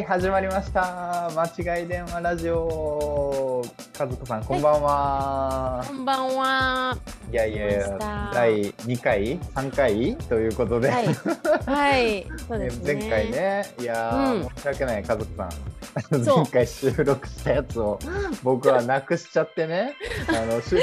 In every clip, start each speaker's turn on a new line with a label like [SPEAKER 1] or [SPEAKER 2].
[SPEAKER 1] はい、始まりました。間違い電話ラジオ。和子さん、こんばんは。
[SPEAKER 2] こんばんは。
[SPEAKER 1] いやいやいや、第2回、3回？ということで、
[SPEAKER 2] はい。はい。そう
[SPEAKER 1] ね
[SPEAKER 2] ですね。
[SPEAKER 1] 前回。ね、いやー、
[SPEAKER 2] うん
[SPEAKER 1] 申し訳ない、和子さん。前回収録したやつを僕はなくしちゃってね。あのし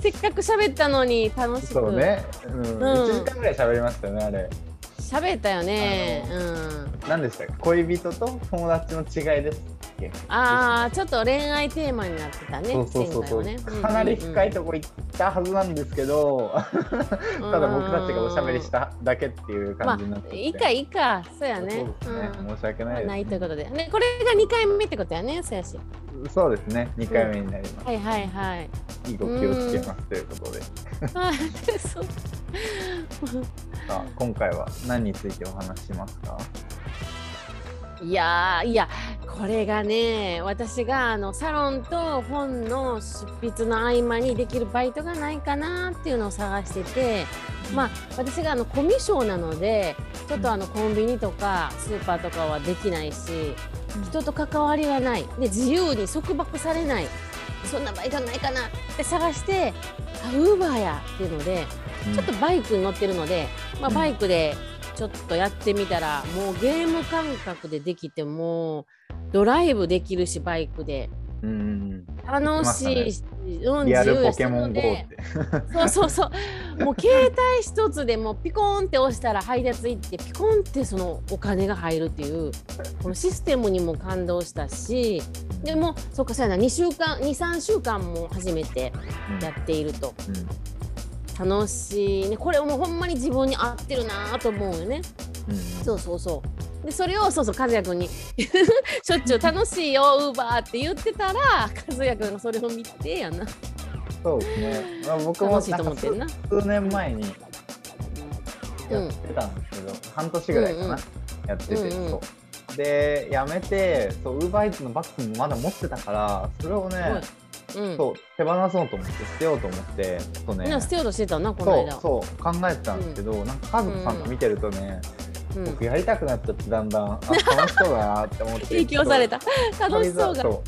[SPEAKER 2] せっかく喋ったのに楽しく。
[SPEAKER 1] そうね、うん
[SPEAKER 2] うん
[SPEAKER 1] 1時間ぐらい喋りましたよね、あれ。
[SPEAKER 2] 喋ったよね。
[SPEAKER 1] あ
[SPEAKER 2] うん。
[SPEAKER 1] 何でしたか恋人と友達の違いですっけ
[SPEAKER 2] ああ、ちょっと恋愛テーマになってたね。
[SPEAKER 1] そうそうそうそう、
[SPEAKER 2] 前回はね。
[SPEAKER 1] かなり深いとこ行ったはずなんですけど、
[SPEAKER 2] うん
[SPEAKER 1] ただ僕たちがおしゃべりしただけっていう
[SPEAKER 2] まあ、
[SPEAKER 1] 感じになってて、
[SPEAKER 2] いいかいいか。そうやね。
[SPEAKER 1] そうですね、
[SPEAKER 2] うん
[SPEAKER 1] 申し訳ないです、
[SPEAKER 2] ないということで。ね、これが二回目ってことやね。そうやし。
[SPEAKER 1] そうですね2回目になります、
[SPEAKER 2] はいはいはい。
[SPEAKER 1] いいご気をつけますということで、
[SPEAKER 2] はい。そう。
[SPEAKER 1] さあ今回は何についてお話ししますか？
[SPEAKER 2] いやーいやこれがね私があのサロンと本の執筆の合間にできるバイトがないかなっていうのを探しててまあ私があのコミュ障なのでちょっとあのコンビニとかスーパーとかはできないし人と関わりがない。で自由に束縛されない。そんなバイトないかなって探してあウーバーやっていうのでちょっとバイクに乗ってるので、まあ、
[SPEAKER 1] うん。
[SPEAKER 2] バイクでちょっとやってみたら、もうゲーム感覚でできてもうドライブできるしバイクで。
[SPEAKER 1] うんうん
[SPEAKER 2] 楽しいし、うん
[SPEAKER 1] リアルポ
[SPEAKER 2] 自由やし
[SPEAKER 1] ケモン GO っ
[SPEAKER 2] なの
[SPEAKER 1] て。
[SPEAKER 2] でそうそうそう。もう携帯一つでもうピコーンって押したら配達行ってピコーンってそのお金が入るっていうこのシステムにも感動したしでもそっかそうやな。2週間23週間も初めてやっていると。
[SPEAKER 1] うん
[SPEAKER 2] 楽しいね。これもうほんまに自分に合ってるなと思うよね。
[SPEAKER 1] うん
[SPEAKER 2] そうそうそう。でそれをそうそう和也君に しょっちゅう楽しいよウーバーって言ってたら和也君がそれを見てやな。
[SPEAKER 1] そうですね、まあ、僕も
[SPEAKER 2] 楽しいと思ってんな。
[SPEAKER 1] 数数年前にやってたんですけど、半年ぐらいかな、
[SPEAKER 2] うんうん。
[SPEAKER 1] やってて、
[SPEAKER 2] うんうん。
[SPEAKER 1] そう。でやめてそうウーバーイーツのバッグもまだ持ってたからそれをね、
[SPEAKER 2] うん
[SPEAKER 1] そう手放そうと思って捨てようと思ってちょっとね。
[SPEAKER 2] みんな捨てようとしてたなこの
[SPEAKER 1] そう
[SPEAKER 2] 間
[SPEAKER 1] そう考えてたんですけど、なんか家族さんの見てるとね、
[SPEAKER 2] うん。
[SPEAKER 1] 僕やりたくなっちゃってだんだんあ楽しそうだなって思って。
[SPEAKER 2] 影響された。楽しそうが
[SPEAKER 1] そう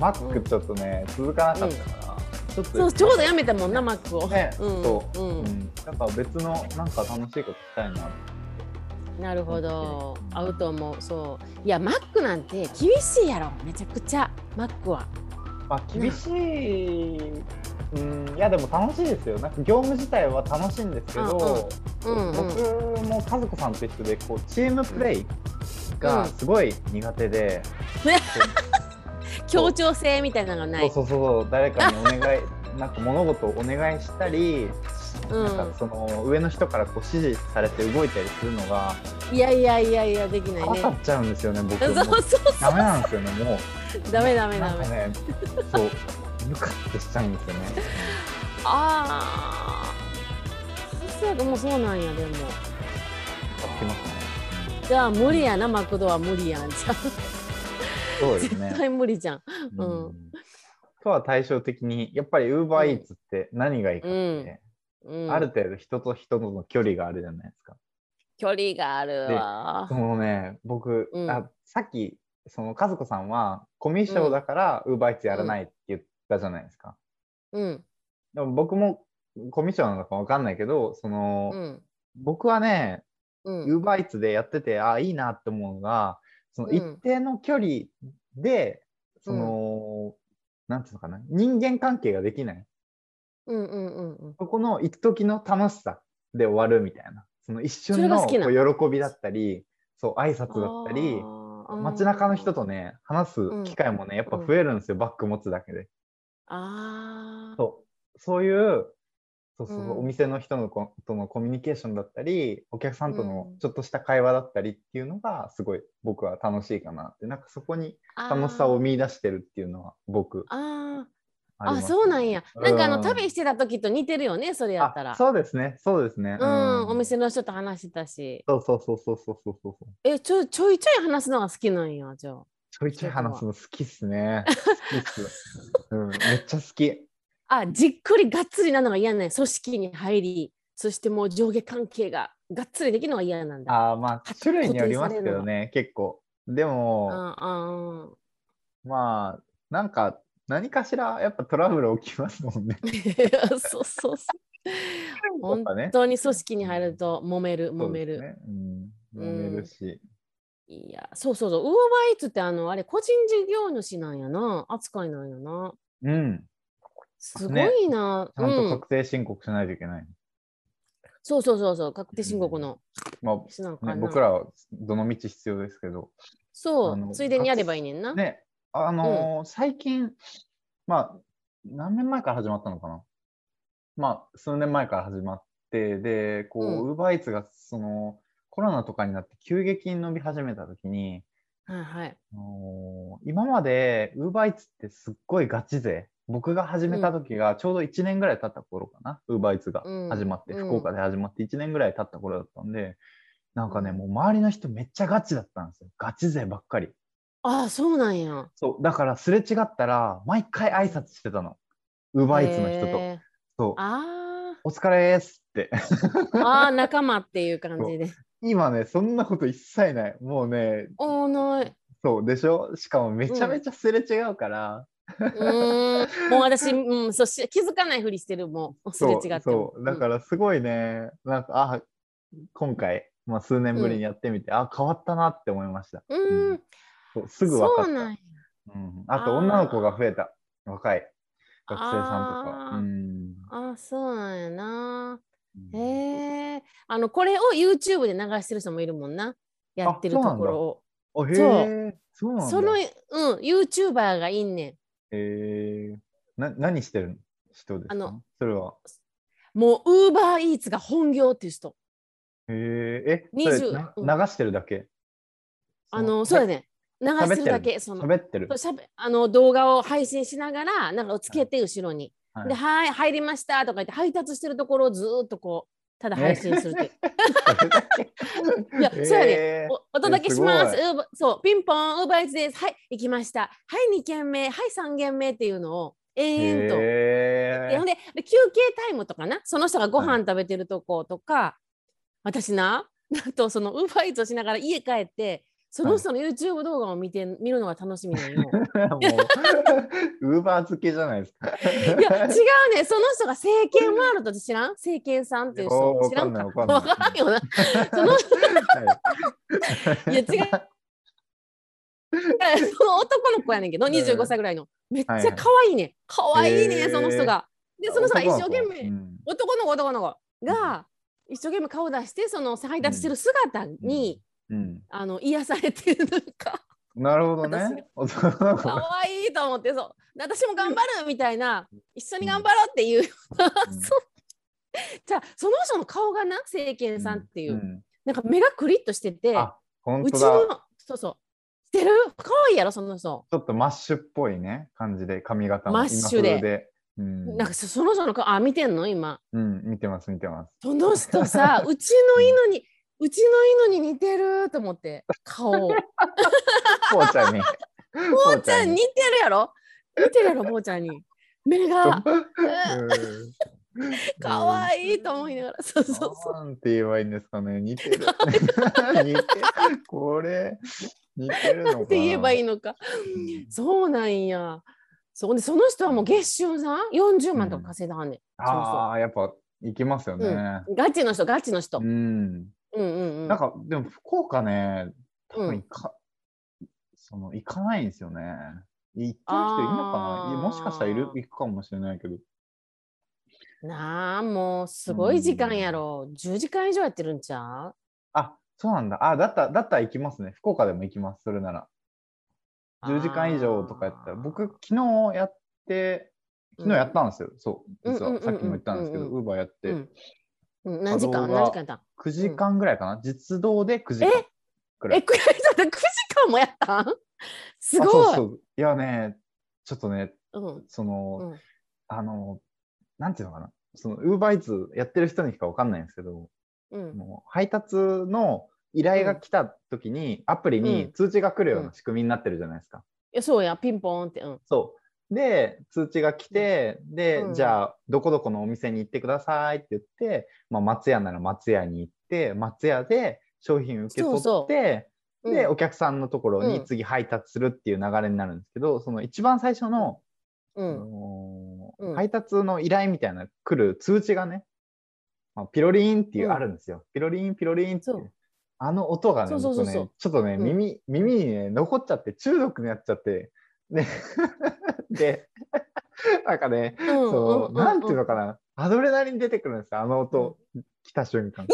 [SPEAKER 1] マックちょっとね、続かなかったから、ちょっと
[SPEAKER 2] そうちょうどやめたもんなマックを、
[SPEAKER 1] ね、
[SPEAKER 2] うん。
[SPEAKER 1] そう、
[SPEAKER 2] う
[SPEAKER 1] うん。ん、だから別のなんか楽しいことしたいな
[SPEAKER 2] なるほど。合うと思う。そう。いやマックなんて厳しいやろ。めちゃくちゃ。マックは
[SPEAKER 1] まあ厳しい、うん、いやでも楽しいですよ。なんか業務自体は楽しいんですけど、
[SPEAKER 2] うんうん。
[SPEAKER 1] 僕も和子さんと一緒でこうチームプレイがすごい苦手で、
[SPEAKER 2] 協調性みたいなのがない。
[SPEAKER 1] そうそうそう。誰かにお願いなんか物事をお願いしたり、
[SPEAKER 2] うん。
[SPEAKER 1] なんかその上の人からこう指示されて動いたりするのが
[SPEAKER 2] いやいやいやいやできないね。
[SPEAKER 1] っちゃうんですよね僕。
[SPEAKER 2] そう
[SPEAKER 1] も
[SPEAKER 2] そうそう。
[SPEAKER 1] ダメなんですよねもう。
[SPEAKER 2] ダメダメダメ。
[SPEAKER 1] なんかねそうムカってしちゃうんですよね。
[SPEAKER 2] ああそうやもうそうなんやでも。
[SPEAKER 1] やってますね。
[SPEAKER 2] じゃあ無理やなマクドは無理やんじゃあ
[SPEAKER 1] そうですね。
[SPEAKER 2] 絶対無理じゃん。
[SPEAKER 1] うん。
[SPEAKER 2] うん。
[SPEAKER 1] とは対照的にやっぱりウーバーイーツって何がいいかって、
[SPEAKER 2] うん。
[SPEAKER 1] ある程度人と人との距離があるじゃないですか。
[SPEAKER 2] 距離があるわ。
[SPEAKER 1] そのね僕、
[SPEAKER 2] うん。
[SPEAKER 1] あさっきその和子さんはコミュ障だからウーバーイーツやらないって言ったじゃないですか。
[SPEAKER 2] うん。
[SPEAKER 1] でも僕もコミュ障なのかわかんないけどその、
[SPEAKER 2] うん。
[SPEAKER 1] 僕はね
[SPEAKER 2] うん。
[SPEAKER 1] ウーバーイーツでやっててあいいなって思うのがその
[SPEAKER 2] うん。
[SPEAKER 1] 一定の距離で、その、なんていうのかな人間関係ができない。
[SPEAKER 2] うんうんうんうん。
[SPEAKER 1] そこの一時の楽しさで終わるみたいな。その一
[SPEAKER 2] そ
[SPEAKER 1] 瞬のこう喜びだったり、そう、挨拶だったり、街中の人とね、話す機会もね、やっぱ増えるんですよ、バッグ持つだけで。
[SPEAKER 2] あー。
[SPEAKER 1] そう、そういう、そうそう、
[SPEAKER 2] うん。
[SPEAKER 1] お店の人のことのコミュニケーションだったり、お客さんとの
[SPEAKER 2] うん。
[SPEAKER 1] ちょっとした会話だったりっていうのが、すごい僕は楽しいかなって、なんかそこに楽しさを見出してるっていうのは僕。
[SPEAKER 2] あー
[SPEAKER 1] あ
[SPEAKER 2] そうなんやなんかあの
[SPEAKER 1] うん
[SPEAKER 2] 旅してた時と似てるよねそれやったら
[SPEAKER 1] あそうですね、そうですね。
[SPEAKER 2] うん、お店の人と話してたし
[SPEAKER 1] そうそうそうそうそうそうそう。
[SPEAKER 2] えちょちょいちょい話すのが好きなんやじゃあ
[SPEAKER 1] ちょいちょい話すの好きっすね。好きっす。うん、めっちゃ好き。
[SPEAKER 2] あじっくりがっつりなのが嫌ね組織に入りそしてもう上下関係ががっつりできるのが嫌なんだ。
[SPEAKER 1] ああ、まあ、
[SPEAKER 2] 固
[SPEAKER 1] 種類によりますけどね、結構。でも、
[SPEAKER 2] あ
[SPEAKER 1] まあ、なんか、何かしら、やっぱトラブル起きますもんね。
[SPEAKER 2] あ そうそうそう。
[SPEAKER 1] や
[SPEAKER 2] 本。当に組織に入ると揉める、揉める。
[SPEAKER 1] そうん。揉めるし。
[SPEAKER 2] いや、そうそうそう。ウーバーイーツってあの、あれ、個人事業主なんやな。扱いなんやな。
[SPEAKER 1] うん。
[SPEAKER 2] すごいな。
[SPEAKER 1] ちゃんと
[SPEAKER 2] うん。
[SPEAKER 1] 確定申告しないといけない。
[SPEAKER 2] そうそうそうそう。確定申告の。
[SPEAKER 1] まあ、僕らはどの道必要ですけど。
[SPEAKER 2] そう、ついでにやればいいねんな。
[SPEAKER 1] ね、あのー最近、まあ、何年前から始まったのかな？まあ、数年前から始まって、で、ウーバーイーツが、その、コロナとかになって急激に伸び始めたときに、
[SPEAKER 2] はいはい。
[SPEAKER 1] あのー今まで、ウーバーイーツってすっごいガチ勢。僕が始めた時がちょうど1年ぐらい経った頃かな、ウーバーイーツが
[SPEAKER 2] うん
[SPEAKER 1] 始まって、
[SPEAKER 2] うん
[SPEAKER 1] 福岡で始まって1年ぐらい経った頃だったんで、なんかね、
[SPEAKER 2] うん
[SPEAKER 1] もう周りの人めっちゃガチだったんですよ。ガチ勢ばっかり。
[SPEAKER 2] ああ、そうなんや。
[SPEAKER 1] そう、だからすれ違ったら、毎回挨拶してたの。ウーバーイーツの人と。
[SPEAKER 2] へー
[SPEAKER 1] そう、
[SPEAKER 2] あ
[SPEAKER 1] お疲れーすって。
[SPEAKER 2] ーあー、仲間っていう感じで。
[SPEAKER 1] 今ね、そんなこと一切ない。もうね、
[SPEAKER 2] おーない。
[SPEAKER 1] そうでしょ？しかもめちゃめちゃすれ違うから、
[SPEAKER 2] うーん。もう私、うん、そうし気づかないふりしてる、もう。すれ違っても。
[SPEAKER 1] そう、だからすごいね、なんか、あ、今回、まあ、数年ぶりにやってみて、あ、変わったなって思いました。
[SPEAKER 2] うん。うーん。
[SPEAKER 1] そうすぐ分かった。
[SPEAKER 2] そうなん
[SPEAKER 1] あと、女の子が増えた。若い学生さんとか。
[SPEAKER 2] あー
[SPEAKER 1] うん
[SPEAKER 2] あーそうなんやな。
[SPEAKER 1] うん
[SPEAKER 2] へえ。あの、これを YouTube で流してる人もいるもんな。やってるところを。そう
[SPEAKER 1] え、そうなんだ。
[SPEAKER 2] その、うん、YouTuber がいんね
[SPEAKER 1] えー、な何してる人ですか？
[SPEAKER 2] あの
[SPEAKER 1] それは。
[SPEAKER 2] ん。もう、UberEats が本業っていう人。
[SPEAKER 1] えー、え、
[SPEAKER 2] 20
[SPEAKER 1] それな
[SPEAKER 2] うん
[SPEAKER 1] 流してるだけ？
[SPEAKER 2] あの、そうだね。流してるだけ、その、
[SPEAKER 1] 喋ってる
[SPEAKER 2] あの動画を配信しながら、なんかつけて後ろに。
[SPEAKER 1] はい
[SPEAKER 2] で、はい、入りましたとか言って、配達してるところをずーっとこう、ただ配信するっていう。いや、そうやね。
[SPEAKER 1] えー
[SPEAKER 2] おお届けします。
[SPEAKER 1] え
[SPEAKER 2] ウーバそう、ピンポン、ウーバーイーツです。はい、行きました。はい、2軒目、はい、3軒目っていうのを延々と。
[SPEAKER 1] へー
[SPEAKER 2] ででで休憩タイムとかな、その人がご飯食べてるとことか、私な、あとそのウーバーイーツをしながら家帰って、その人の YouTube 動画を見て、見るのが楽しみなんよ。
[SPEAKER 1] ウーバー付けじゃないですか。
[SPEAKER 2] いや、違うね。その人が政権ワールドって知らん？政権さんっていう人知らんか？
[SPEAKER 1] わか
[SPEAKER 2] らんよな。その
[SPEAKER 1] はい
[SPEAKER 2] いや違うその男の子やねんけど、
[SPEAKER 1] うん
[SPEAKER 2] 25歳ぐらいの。めっちゃ可愛いね。可愛いね、その人が。で、その人が一生懸命、
[SPEAKER 1] うん
[SPEAKER 2] 男の子、男の子が一生懸命顔出して、その配達してる姿に、
[SPEAKER 1] うん、
[SPEAKER 2] あの癒されてるのか、
[SPEAKER 1] なるほどね。
[SPEAKER 2] 可愛いと思って、そう。で私も頑張るみたいな、一緒に頑張ろうっていう。
[SPEAKER 1] うん
[SPEAKER 2] じゃあ、その人の顔がな、政権さんっていう、
[SPEAKER 1] ん
[SPEAKER 2] なんか目がクリッとしてて、うち。の、そうそう。してる？可愛いやろ、その人。
[SPEAKER 1] ちょっとマッシュっぽいね、感じで、髪型も
[SPEAKER 2] マッシュで。
[SPEAKER 1] うん、
[SPEAKER 2] なんかそその人の顔、あ、見てんの？今。
[SPEAKER 1] うん、見てます、見てます。
[SPEAKER 2] その人さ、うちの犬に、うちの犬に似てると思って、顔。
[SPEAKER 1] こうちゃんに。こ
[SPEAKER 2] ぼうちゃん似てるやろ？似てるやろ、ぼうちゃんに。目が、かわいいと思いながら。そうそうそう。
[SPEAKER 1] なんて言えばいいんですかね。似てる。似てる。これ、似てるの。
[SPEAKER 2] って言えばいいのか。
[SPEAKER 1] うん
[SPEAKER 2] そうなんや。そうで、その人はもう月収さ、40万とか稼いだはんねん。
[SPEAKER 1] ああ、やっぱ行きますよね。
[SPEAKER 2] うん、ガチの人、ガチの人。
[SPEAKER 1] う
[SPEAKER 2] うん
[SPEAKER 1] ん。
[SPEAKER 2] うんうん。
[SPEAKER 1] なんか、でも福岡ね、多
[SPEAKER 2] うん
[SPEAKER 1] 分行か、その行かないんですよね。行ってる人いるのかな？もしかしたらいる行くかもしれないけど。
[SPEAKER 2] なあ、もうすごい時間やろ。10時間以上やってるんちゃう？
[SPEAKER 1] あ、そうなんだ。あ、だったら、だったら行きますね。福岡でも行きます。それなら。10時間以上とかやったら、僕、昨日やって、昨日やったんですよ。そう。実
[SPEAKER 2] うんうんうんうん
[SPEAKER 1] は、さっきも言ったんですけど、
[SPEAKER 2] うん
[SPEAKER 1] ウーバーやって、
[SPEAKER 2] うんうん、何時間？何時間やったん
[SPEAKER 1] 9時間ぐらいかな？実動で9時間
[SPEAKER 2] え？え、
[SPEAKER 1] くらい。
[SPEAKER 2] くらいだった？9時間もやったん？す
[SPEAKER 1] あ
[SPEAKER 2] ごい。
[SPEAKER 1] そうそう。いやね、ちょっとね、
[SPEAKER 2] うん
[SPEAKER 1] その、
[SPEAKER 2] うん
[SPEAKER 1] あの、なんていうのかな？その、ウーバーイーツやってる人にしかわかんないんですけど、
[SPEAKER 2] うん
[SPEAKER 1] もう配達の依頼が来た時に、アプリ
[SPEAKER 2] う
[SPEAKER 1] に
[SPEAKER 2] ん
[SPEAKER 1] 通知が来るよう
[SPEAKER 2] う
[SPEAKER 1] なん仕組みになってるじゃないですか。
[SPEAKER 2] いやそうや、ピンポーンって。うん
[SPEAKER 1] そう。で、通知が来て、で、
[SPEAKER 2] うん。
[SPEAKER 1] じゃあ、どこどこのお店に行ってくださいって言って、まあ、松屋なら松屋に行って、松屋で商品受け取って、で、
[SPEAKER 2] うん。
[SPEAKER 1] お客さんのところ
[SPEAKER 2] うん。
[SPEAKER 1] に次配達するっていう流れになるんですけど、その一番最初の、配達の依頼みたいな来る通知がね、まあ、ピロリーンっていう
[SPEAKER 2] うん
[SPEAKER 1] あるんですよ。ピロリーン、ピロリーンっていうあの音がね、ちょっとね、
[SPEAKER 2] うん。
[SPEAKER 1] 耳、耳にね、残っちゃって、中毒になっちゃって、で、で、なんかね、
[SPEAKER 2] うん
[SPEAKER 1] そう、
[SPEAKER 2] ん
[SPEAKER 1] なんていうのかな、アドレナリン出てくるんですよ、あの音、来た瞬間。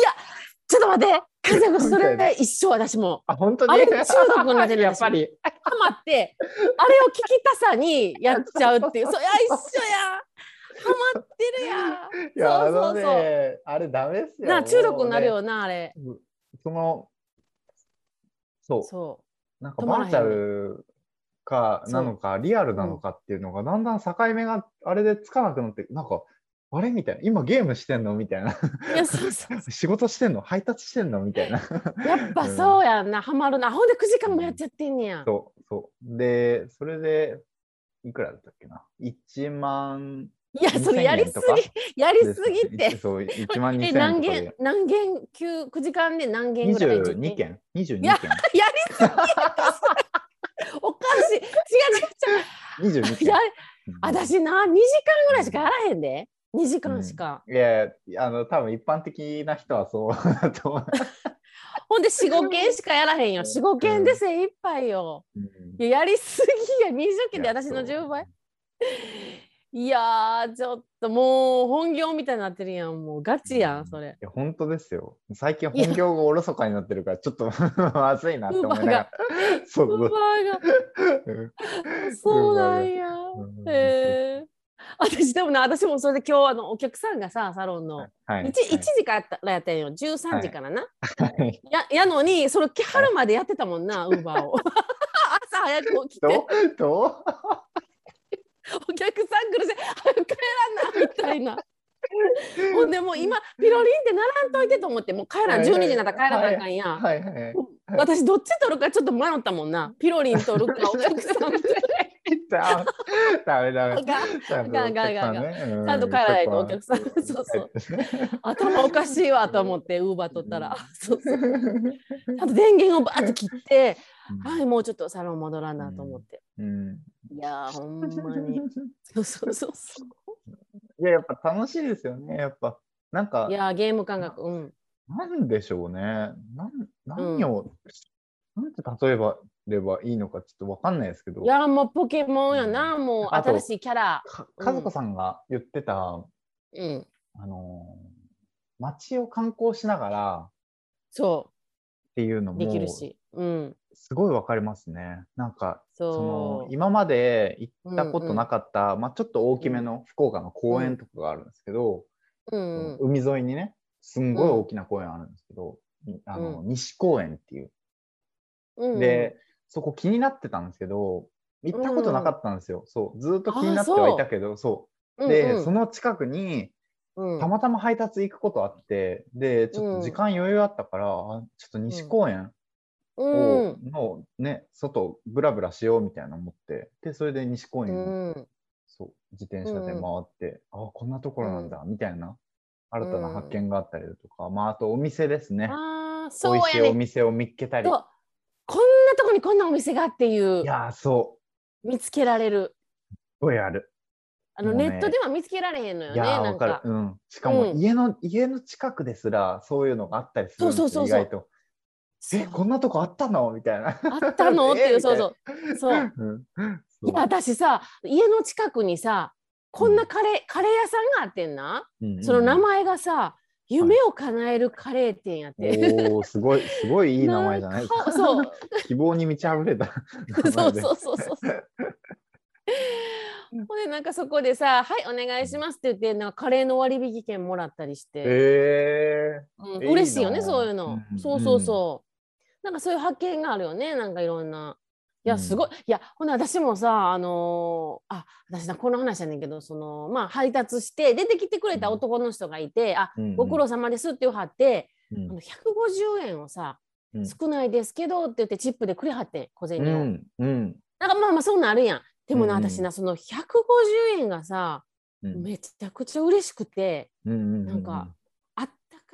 [SPEAKER 2] ちょっと待って、家族それで一緒私も。
[SPEAKER 1] あ、本当に？
[SPEAKER 2] あれ中毒になってる
[SPEAKER 1] やっぱり。
[SPEAKER 2] ハマって、あれを聞きたさにやっちゃうっていう。そいや、一緒や。ハマってるやそうそうそう
[SPEAKER 1] あれダメっすよ。
[SPEAKER 2] なあ、中毒になる
[SPEAKER 1] も
[SPEAKER 2] よな、あれ。
[SPEAKER 1] うね。その、そう、
[SPEAKER 2] そ
[SPEAKER 1] なんかバーチャルかなのか、リアルなのかっていうのが、だんだん境目があれでつかなくなって、なんか、あれ？みたいな、今ゲームしてんの？みたいな。
[SPEAKER 2] う。いや、そうそうそ
[SPEAKER 1] 仕事してんの？配達してんの？みたいな。
[SPEAKER 2] う。やっぱそうやんな、ハマるな。ほんで9時間もやっちゃってんねや。
[SPEAKER 1] そう、そう。で、それで、いくらだったっけな ?1 万
[SPEAKER 2] いや、それやりす
[SPEAKER 1] 2000円とか？
[SPEAKER 2] ぎ、やり
[SPEAKER 1] です
[SPEAKER 2] ぎって。
[SPEAKER 1] そう、1万2000
[SPEAKER 2] え、
[SPEAKER 1] 円
[SPEAKER 2] 何。件、何件、9, 9時間で何件ぐらい
[SPEAKER 1] 22件 ?22
[SPEAKER 2] いや
[SPEAKER 1] 件
[SPEAKER 2] やりすぎやおかしい。違う違う違う。
[SPEAKER 1] ?22 件
[SPEAKER 2] いや、
[SPEAKER 1] うん
[SPEAKER 2] 私な、2時間ぐらいしかやらへんで。2時間しか。
[SPEAKER 1] いやいや、あの、多分一般的な人はそうだと思う。
[SPEAKER 2] ほんで4、5件しかやらへんよ。4、5件で精一杯よ。
[SPEAKER 1] うん
[SPEAKER 2] いややりすぎや。20件で私の
[SPEAKER 1] そう
[SPEAKER 2] 10倍。いやー、ちょっともう本業みたいになってるやん。もうガチやん、それ
[SPEAKER 1] い。や、本当ですよ。最近本業がおろそかになってるから、ちょっと まずいなって思いながら。そう
[SPEAKER 2] ウーバ
[SPEAKER 1] そう
[SPEAKER 2] ーが。そうなんや
[SPEAKER 1] うん。
[SPEAKER 2] へえ。私でもな、私もそれで今日あのお客さんがさ、サロンの。
[SPEAKER 1] はい。
[SPEAKER 2] 1, 1時からやったんよ。13時からな。
[SPEAKER 1] はい
[SPEAKER 2] や やのに、それ来はるまでやってたもんな、ウーバーを。朝早く起きて、
[SPEAKER 1] どうどう？
[SPEAKER 2] お客さん来るし、早く帰らんな、みたいな。ほんでもう今、ピロリンってならんといてと思って、もう帰らん、12時になったら帰らなあかんやん。
[SPEAKER 1] はいはい。
[SPEAKER 2] 私、どっち取るかちょっと迷ったもんな。ピロリン取るか、お客さんって。
[SPEAKER 1] ダメダメ。
[SPEAKER 2] ガンガンガンガちゃんと帰らないとお客さんそうそう頭おかしいわと思って、ウーバー取ったら。そうそう。ちゃんと電源をバーって切って、はい、もうちょっとサロン戻らなと思って。
[SPEAKER 1] うん
[SPEAKER 2] いやー、ほんまに。そうそうそうそ
[SPEAKER 1] いや、やっぱ楽しいですよね。やっぱ、なんか
[SPEAKER 2] う。い、やー、ゲーム感覚。うん。
[SPEAKER 1] なんでしょうね。なん何を、なんて例えばればいいのかちょっとわかんないですけど
[SPEAKER 2] い、や、もうポケモンやな、もう新しいキャラ。
[SPEAKER 1] か和子さんが言ってた、
[SPEAKER 2] うん。
[SPEAKER 1] あのー街を観光しながら
[SPEAKER 2] そ
[SPEAKER 1] っていうの
[SPEAKER 2] う、でき
[SPEAKER 1] も
[SPEAKER 2] るし。うん。
[SPEAKER 1] すごいわかりますね。なんかその。今まで行ったことなかった、まあ、ちょっと大きめの福岡の公園とかがあるんですけど、
[SPEAKER 2] うん。
[SPEAKER 1] 海沿いにねすんごい大きな公園あるんですけど、あの西公園っていう。
[SPEAKER 2] うん、
[SPEAKER 1] で、そこ気になってたんですけど行ったことなかったんですよ。そう。ずっと気になってはいたけどそう。
[SPEAKER 2] う。ん
[SPEAKER 1] で、
[SPEAKER 2] うん
[SPEAKER 1] その近くに
[SPEAKER 2] うん。
[SPEAKER 1] たまたま配達行くことあって、で、ちょっと時間余裕あったから、あちょっと西公園
[SPEAKER 2] う
[SPEAKER 1] を、
[SPEAKER 2] ん。
[SPEAKER 1] のね、外ブラブラしようみたいな思って、で、それで西公
[SPEAKER 2] う
[SPEAKER 1] 園に、
[SPEAKER 2] ん。
[SPEAKER 1] そう、自転車で回
[SPEAKER 2] うん
[SPEAKER 1] って、あこんなところなんだ、みたいな、新たな発見があったりだとか、まあ、あとお店ですね。
[SPEAKER 2] ああ、
[SPEAKER 1] 美味しいお。店を見っけたり。
[SPEAKER 2] そうこんなとこにこんなお店がっていう
[SPEAKER 1] いやー、そう、
[SPEAKER 2] 見つけられる。
[SPEAKER 1] すごいある。
[SPEAKER 2] あの
[SPEAKER 1] ね
[SPEAKER 2] ネットでは見つけられへんのよね。
[SPEAKER 1] わかる
[SPEAKER 2] か。。
[SPEAKER 1] うん。しかも
[SPEAKER 2] うん
[SPEAKER 1] 家の、家の近くですら、そういうのがあったりするんですよ、
[SPEAKER 2] そうそうそうそう
[SPEAKER 1] 意外と。え、こんなとこあったの？みたいな。
[SPEAKER 2] あったの？っていう、
[SPEAKER 1] え？
[SPEAKER 2] そうそう。そう。
[SPEAKER 1] うん。
[SPEAKER 2] いや、私さ、家の近くにさ、こんなカレー、カレー屋さんがあってんな？その名前がさ、夢を叶えるカレー店やって。
[SPEAKER 1] おおすごいすごいいい名前じゃない？
[SPEAKER 2] んかそう。
[SPEAKER 1] 希望に満ち溢れた 名
[SPEAKER 2] そう
[SPEAKER 1] 前で。
[SPEAKER 2] そうそうそう。ほんでなんかそこでさ「はいお願いします」って言ってなんかカレーの割引券もらったりして、
[SPEAKER 1] え
[SPEAKER 2] うん嬉しいよねそういうの、
[SPEAKER 1] うん。
[SPEAKER 2] そうそうそう、なんかそういう発見があるよね。なんかいろんな。いや
[SPEAKER 1] うん。
[SPEAKER 2] すごい、いやほんで私もさあのーあ私なこの話やねんけどそのまあ配達して出てきてくれた男の人がいて「あ
[SPEAKER 1] ー
[SPEAKER 2] ご苦労様です」って言わはって、
[SPEAKER 1] うん。
[SPEAKER 2] あの150円をさ
[SPEAKER 1] うん。
[SPEAKER 2] 少ないですけどって言ってチップでくれはってん小銭を。
[SPEAKER 1] うん。うん。
[SPEAKER 2] なんかまあまあそんなんあるやん。でもな、
[SPEAKER 1] うんうん。
[SPEAKER 2] 私なその150円がさ
[SPEAKER 1] うん。
[SPEAKER 2] めちゃくちゃ嬉しくて
[SPEAKER 1] うんうんうん。
[SPEAKER 2] なんか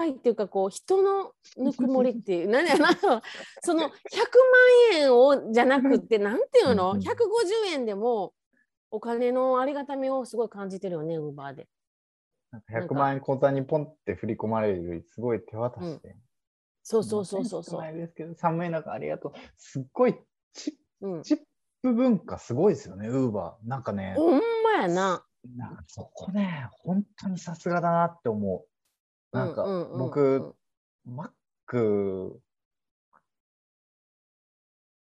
[SPEAKER 2] いっていうかこう人のぬくもりっていう 何やなその100万円をじゃなくってなんていうの？
[SPEAKER 1] うんうん
[SPEAKER 2] 150円でもお金のありがたみをすごい感じてるよねウーバーで。
[SPEAKER 1] なんか100万円口座にポンって振り込まれるよりすごい手渡して。
[SPEAKER 2] そうそうそうそうそ
[SPEAKER 1] 少な
[SPEAKER 2] う。
[SPEAKER 1] いですけど、寒い中ありがとう。すっごいチ
[SPEAKER 2] うん、
[SPEAKER 1] チップ文化すごいですよね、ウーバー。なんかね、
[SPEAKER 2] ほんまやな。
[SPEAKER 1] なんかそこね、本当にさすがだなって思う。なんか僕、マック、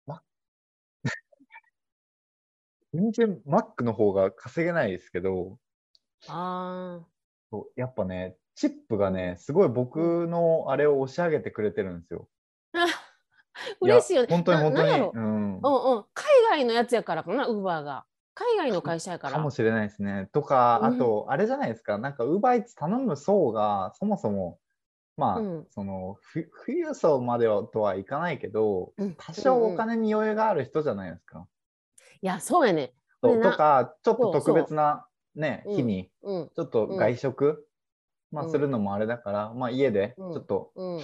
[SPEAKER 1] マッ 全然マックの方が稼げないですけど、
[SPEAKER 2] ああ。
[SPEAKER 1] そうやっぱね、チップがね、すごい僕のあれを押し上げてくれてるんですよ。
[SPEAKER 2] 嬉しいよね。
[SPEAKER 1] や本当に本当に。うん。
[SPEAKER 2] うんうん。海外のやつやからかな、ウーバーが。海外の会社やから。
[SPEAKER 1] かもしれないですね。とか、
[SPEAKER 2] うん
[SPEAKER 1] あと、あれじゃないですか、なんか、ウーバーイーツ頼む層が、そもそも、まあ、
[SPEAKER 2] うん
[SPEAKER 1] その、ふ富裕層まではとはいかないけど、
[SPEAKER 2] うん
[SPEAKER 1] 多少お金に余裕がある人じゃないですか。
[SPEAKER 2] いや、そうやね。
[SPEAKER 1] そう
[SPEAKER 2] これな
[SPEAKER 1] とか、ちょっと特別なね、
[SPEAKER 2] うん
[SPEAKER 1] 日に、
[SPEAKER 2] うん。
[SPEAKER 1] ちょっと外食、まあ、
[SPEAKER 2] うん
[SPEAKER 1] するのもあれだから、まあ、家でち
[SPEAKER 2] うん
[SPEAKER 1] ょっと
[SPEAKER 2] うん。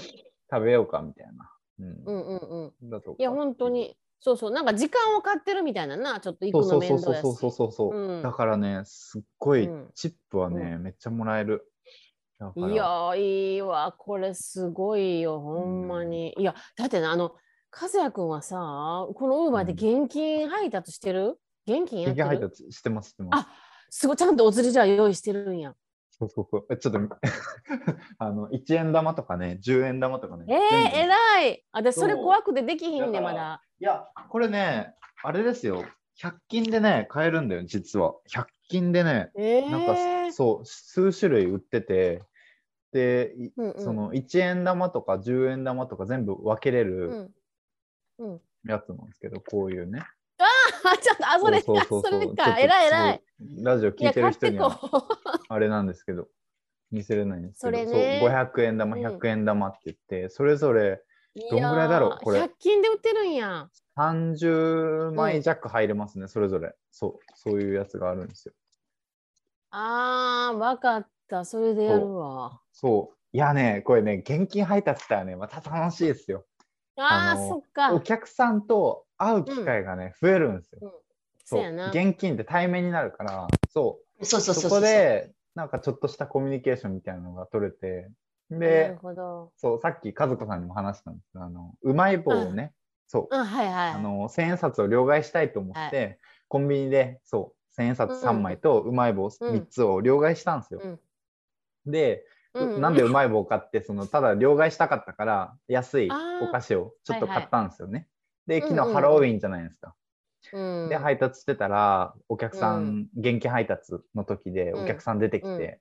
[SPEAKER 1] 食べようかみたいな。うん
[SPEAKER 2] うんうんうん。
[SPEAKER 1] だとか
[SPEAKER 2] いや、本当に。そうそう。なんか時間を買ってるみたいなな。ちょっと行くの面倒やし。
[SPEAKER 1] そうそうそうそう。そう
[SPEAKER 2] ん。
[SPEAKER 1] だからねすっごい
[SPEAKER 2] うん。
[SPEAKER 1] チップはね、めっちゃもらえる。
[SPEAKER 2] いやーいいわ。これすごいよほんまに、いやだってねあの和也君はさこのウーバーで現金配達してる、現金やってる？
[SPEAKER 1] 現金配達してますしてます。
[SPEAKER 2] あすごいちゃんとお釣りじゃあ用意してるんや
[SPEAKER 1] そうそうそう。えちょっと あの1円玉とかね10円玉とかね
[SPEAKER 2] えー、えらい。私それ怖くてできひんねまだ。
[SPEAKER 1] いやこれねあれですよ。100均でね買えるんだよ実は。100均でね
[SPEAKER 2] えー、
[SPEAKER 1] なんかそう数種類売っててで、い
[SPEAKER 2] うんうん。
[SPEAKER 1] その1円玉とか10円玉とか全部分けれ
[SPEAKER 2] う
[SPEAKER 1] る
[SPEAKER 2] ん。うん。
[SPEAKER 1] やつなんですけど、こういうね。
[SPEAKER 2] あちょっとあそれ
[SPEAKER 1] そうそ
[SPEAKER 2] れか。えらいえらい
[SPEAKER 1] ラジオ聞いてる人にはあれなんですけど、見せれないんですけど、
[SPEAKER 2] それね。
[SPEAKER 1] そう500円玉、
[SPEAKER 2] うん。
[SPEAKER 1] 100円玉って言って、それぞれ
[SPEAKER 2] う
[SPEAKER 1] どんぐらいだろうこれ。
[SPEAKER 2] 100均で売ってるんや。
[SPEAKER 1] 30枚弱入れますね、それぞれ。そう、そういうやつがあるんですよ。
[SPEAKER 2] あーわかった。それでやるわ。
[SPEAKER 1] そう。いやね、これね、現金配達したらね、また楽しいですよ。
[SPEAKER 2] あー
[SPEAKER 1] あの
[SPEAKER 2] そっか。
[SPEAKER 1] お客さんと会う機会がね、増えるんですよ。
[SPEAKER 2] うん。
[SPEAKER 1] そう。現金って対面になるから、そう。
[SPEAKER 3] そうそうそ
[SPEAKER 1] こで、なんかちょっとしたコミュニケーションみたいなのが取れて、で、
[SPEAKER 2] ほど。
[SPEAKER 1] そう、さっき和子さんにも話したんですけど、あの、うまい棒をね、そう、あの、千円札を両替したいと思って、コンビニで、そう、千円札3枚とうまい棒3つを両替したんですよ。
[SPEAKER 2] うん。
[SPEAKER 1] で、
[SPEAKER 2] う
[SPEAKER 1] なんでうまい棒買って、その、ただ両替したかったから、安いお菓子をちょっと買ったんですよね。で、昨日ハロウィンじゃないですか。
[SPEAKER 2] うん。
[SPEAKER 1] で、配達してたら、お客さ
[SPEAKER 2] うん。
[SPEAKER 1] ん、現金配達の時で
[SPEAKER 2] うん。
[SPEAKER 1] お客さん出てきて、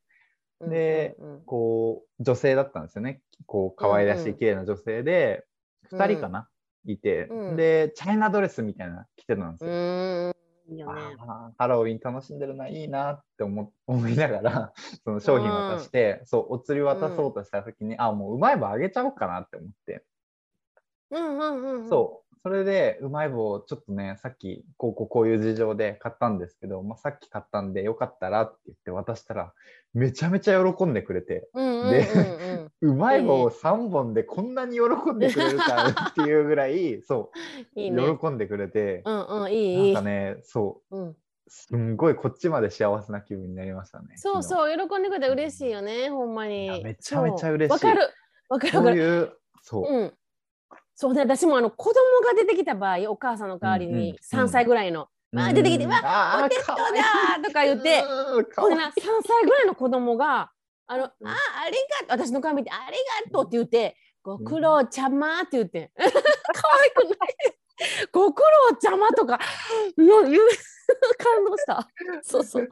[SPEAKER 2] うん。
[SPEAKER 1] でこう、女性だったんですよね。こう、可愛らしい綺麗な女性で、
[SPEAKER 2] うん
[SPEAKER 1] 二人かな、いて、
[SPEAKER 2] うん。
[SPEAKER 1] で、チャイナドレスみたいなの着てたんです
[SPEAKER 2] う
[SPEAKER 1] よ。
[SPEAKER 2] いいよね。
[SPEAKER 1] ハロウィン楽しんでるな、いいなって思 思いながら、その商品渡して、そう、お釣り渡そうとした時に、あ、もううまい棒あげちゃおうかなって思って、
[SPEAKER 2] うんうんうんうん。
[SPEAKER 1] そう。それで、うまい棒、ちょっとね、さっき、こう、こうこういう事情で買ったんですけど、まあ、さっき買ったんで、よかったらって言って渡したら、めちゃめちゃ喜んでくれて、
[SPEAKER 2] うんうんうん
[SPEAKER 1] で
[SPEAKER 2] うん。
[SPEAKER 1] うまい棒3本でこんなに喜んでくれるかっていうぐらい、そう、
[SPEAKER 2] いいね。
[SPEAKER 1] 喜んでくれて、
[SPEAKER 2] うんうんいいい
[SPEAKER 1] ないんかね、そう、
[SPEAKER 2] うん。
[SPEAKER 1] すんごいこっちまで幸せな気分になりましたね。
[SPEAKER 2] そう
[SPEAKER 1] う。
[SPEAKER 2] そう喜んでくれたら嬉しいよねほんま
[SPEAKER 1] いや
[SPEAKER 2] に
[SPEAKER 1] めちゃめちゃ嬉しい。
[SPEAKER 2] わかる。わかる
[SPEAKER 1] そ
[SPEAKER 2] わかる。
[SPEAKER 1] ういう、そう、
[SPEAKER 2] うんそうね私もあの子供が出てきた場合お母さんの代わりに3歳ぐらいのまあ出てきて
[SPEAKER 1] うん。
[SPEAKER 2] わ
[SPEAKER 1] あー
[SPEAKER 2] ポテト
[SPEAKER 1] かわいい。
[SPEAKER 2] だとか言ってほんでな3歳ぐらいの子供があの、あありがとう私の顔見てありがとうって言ってご苦労ちゃまって言って 可愛くない。ご苦労ちゃまとかうわ言う 感動した。そうそう。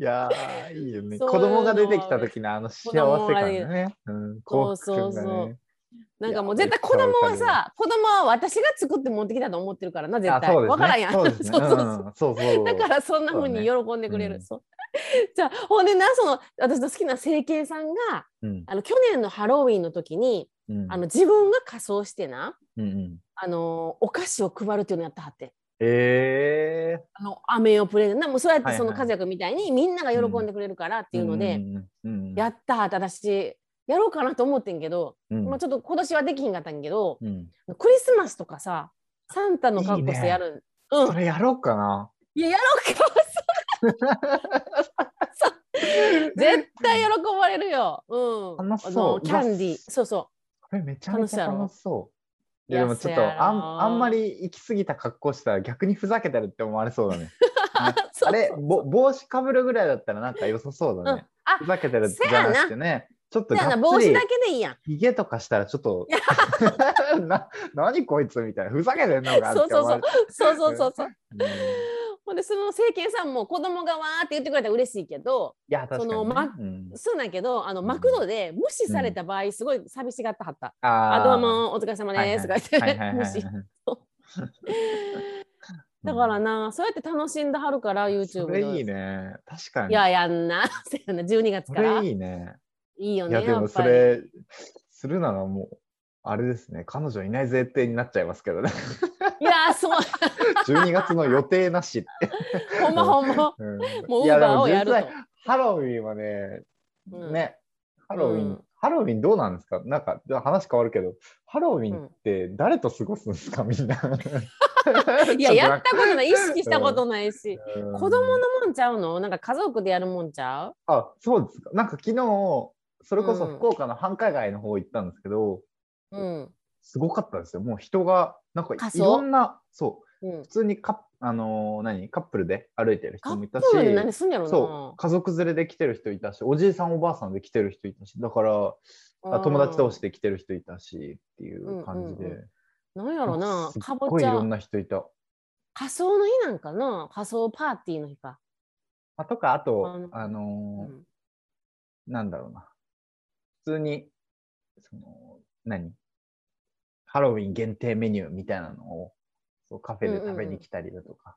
[SPEAKER 1] いやー、いいよね。子供が出てきた時のあの幸せ感ね。うん、幸福
[SPEAKER 2] そうそうそう。
[SPEAKER 1] 感がね。
[SPEAKER 2] なんかもう絶対子供はさ子供は私が作って持ってきたと思ってるからな絶
[SPEAKER 1] あ、
[SPEAKER 2] 対
[SPEAKER 1] ね。
[SPEAKER 2] わからんやん。
[SPEAKER 1] そう。
[SPEAKER 2] そうそう。だからそんな風に喜んでくれる。
[SPEAKER 1] うん。
[SPEAKER 2] そう。じゃあほんでなその私の好きな整形さんが
[SPEAKER 1] うん、
[SPEAKER 2] あの去年のハロウィンの時に
[SPEAKER 1] うん、
[SPEAKER 2] あの自分が仮装してな
[SPEAKER 1] うんうん、
[SPEAKER 2] あのお菓子を配るっていうのやってはって。
[SPEAKER 1] え。
[SPEAKER 2] あの飴をプレゼント。もうそうやってその和也君みたいにみんなが喜んでくれるからっていうので、
[SPEAKER 1] うん
[SPEAKER 2] やったーって私やろうかなと思ってんけど、
[SPEAKER 1] うん
[SPEAKER 2] まあ、ちょっと今年はできひんかったんやけど
[SPEAKER 1] うん
[SPEAKER 2] クリスマスとかさサンタの格好してやるうん
[SPEAKER 1] それやろうかな。
[SPEAKER 2] いややろうかそう絶対喜ばれるよ。うん。
[SPEAKER 1] 楽しそう
[SPEAKER 2] キャンディー。そうそ
[SPEAKER 1] これめちゃめちゃ楽しそう。いやでもちょっとあんあんまり行き過ぎた格好したら逆にふざけてるって思われそうだね。あれぼ帽子かぶるぐらいだったらなんか良さそうだね。
[SPEAKER 2] あ
[SPEAKER 1] ふざけてるじゃなくてね。ちょっとがっ
[SPEAKER 2] 帽子だけでいいやん。
[SPEAKER 1] ひげとかしたらちょっと な何こいつみたいなふざけてんのかって思われ
[SPEAKER 2] そうそうそうそう。
[SPEAKER 1] うん
[SPEAKER 2] ほんでその政権さんも子供がわーって言ってくれたら嬉しいけど
[SPEAKER 1] いや確かに、ね。
[SPEAKER 2] そのま
[SPEAKER 1] うん
[SPEAKER 2] そうなんやけどあのマクドで無視された場合すごい寂しがったはった。
[SPEAKER 1] あー
[SPEAKER 2] あどうもお疲れ様ですとか言って無視。だからなそうやって楽しんではるから YouTube
[SPEAKER 1] それいい
[SPEAKER 2] ね。
[SPEAKER 1] ね。確かに。
[SPEAKER 2] いややんな。そうやな12月
[SPEAKER 1] そ
[SPEAKER 2] から。
[SPEAKER 1] れいいね。
[SPEAKER 2] いいよね。
[SPEAKER 1] いやでもそれするならもうあれですね。彼女いない前提になっちゃいますけどね。
[SPEAKER 2] いやそう。
[SPEAKER 1] 12月の予定なしって、
[SPEAKER 2] ほんまほんま。
[SPEAKER 1] うん。
[SPEAKER 2] もうウーバーをやると。
[SPEAKER 1] ハロウィンはね、
[SPEAKER 2] うん。
[SPEAKER 1] ねハロウィン、
[SPEAKER 2] うん。
[SPEAKER 1] ハロウィンどうなんですか？なんか話変わるけどハロウィンって誰と過ごすんですか？みんな。
[SPEAKER 2] いや、やった
[SPEAKER 1] こ
[SPEAKER 2] ことない、意識したことないし、
[SPEAKER 1] と
[SPEAKER 2] 子供のもんちゃうの？なんか家族でやるもんちゃう？
[SPEAKER 1] あそうですか。なんか昨日それこそ
[SPEAKER 2] うん。
[SPEAKER 1] 福岡の繁華街の方行ったんですけど、
[SPEAKER 2] うん。
[SPEAKER 1] すごかったですよ。もう人がなんかいろんなそう。
[SPEAKER 2] うん。
[SPEAKER 1] 普、通にカッ,、あのー何？カップルで歩いてる人もいたしそう。家族連れで来てる人いたしおじいさんおばあさんで来てる人いたしだからあ友達同士で来てる人いたしっていう感じで、
[SPEAKER 2] うんうん。うなんやろな。かぼちゃ。
[SPEAKER 1] ごいいろんな人いた。
[SPEAKER 2] 仮装の日なんかな？仮装パーティーの日か、
[SPEAKER 1] あとかあと
[SPEAKER 2] あの
[SPEAKER 1] あ
[SPEAKER 2] うん、
[SPEAKER 1] なんだろうな。普通にその何？ハロウィン限定メニューみたいなのをそうカフェで食べに来たりだとか、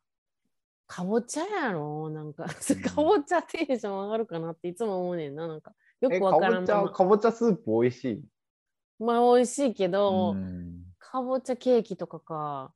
[SPEAKER 2] かぼちゃやろ？なんか
[SPEAKER 1] ん
[SPEAKER 2] かぼちゃテンション上がるかなっていつも思うねんななんかよくわから
[SPEAKER 1] ぼちゃかぼちゃスープ美味しい？
[SPEAKER 2] まあ美味しいけど、
[SPEAKER 1] うん
[SPEAKER 2] かぼちゃケーキとかか。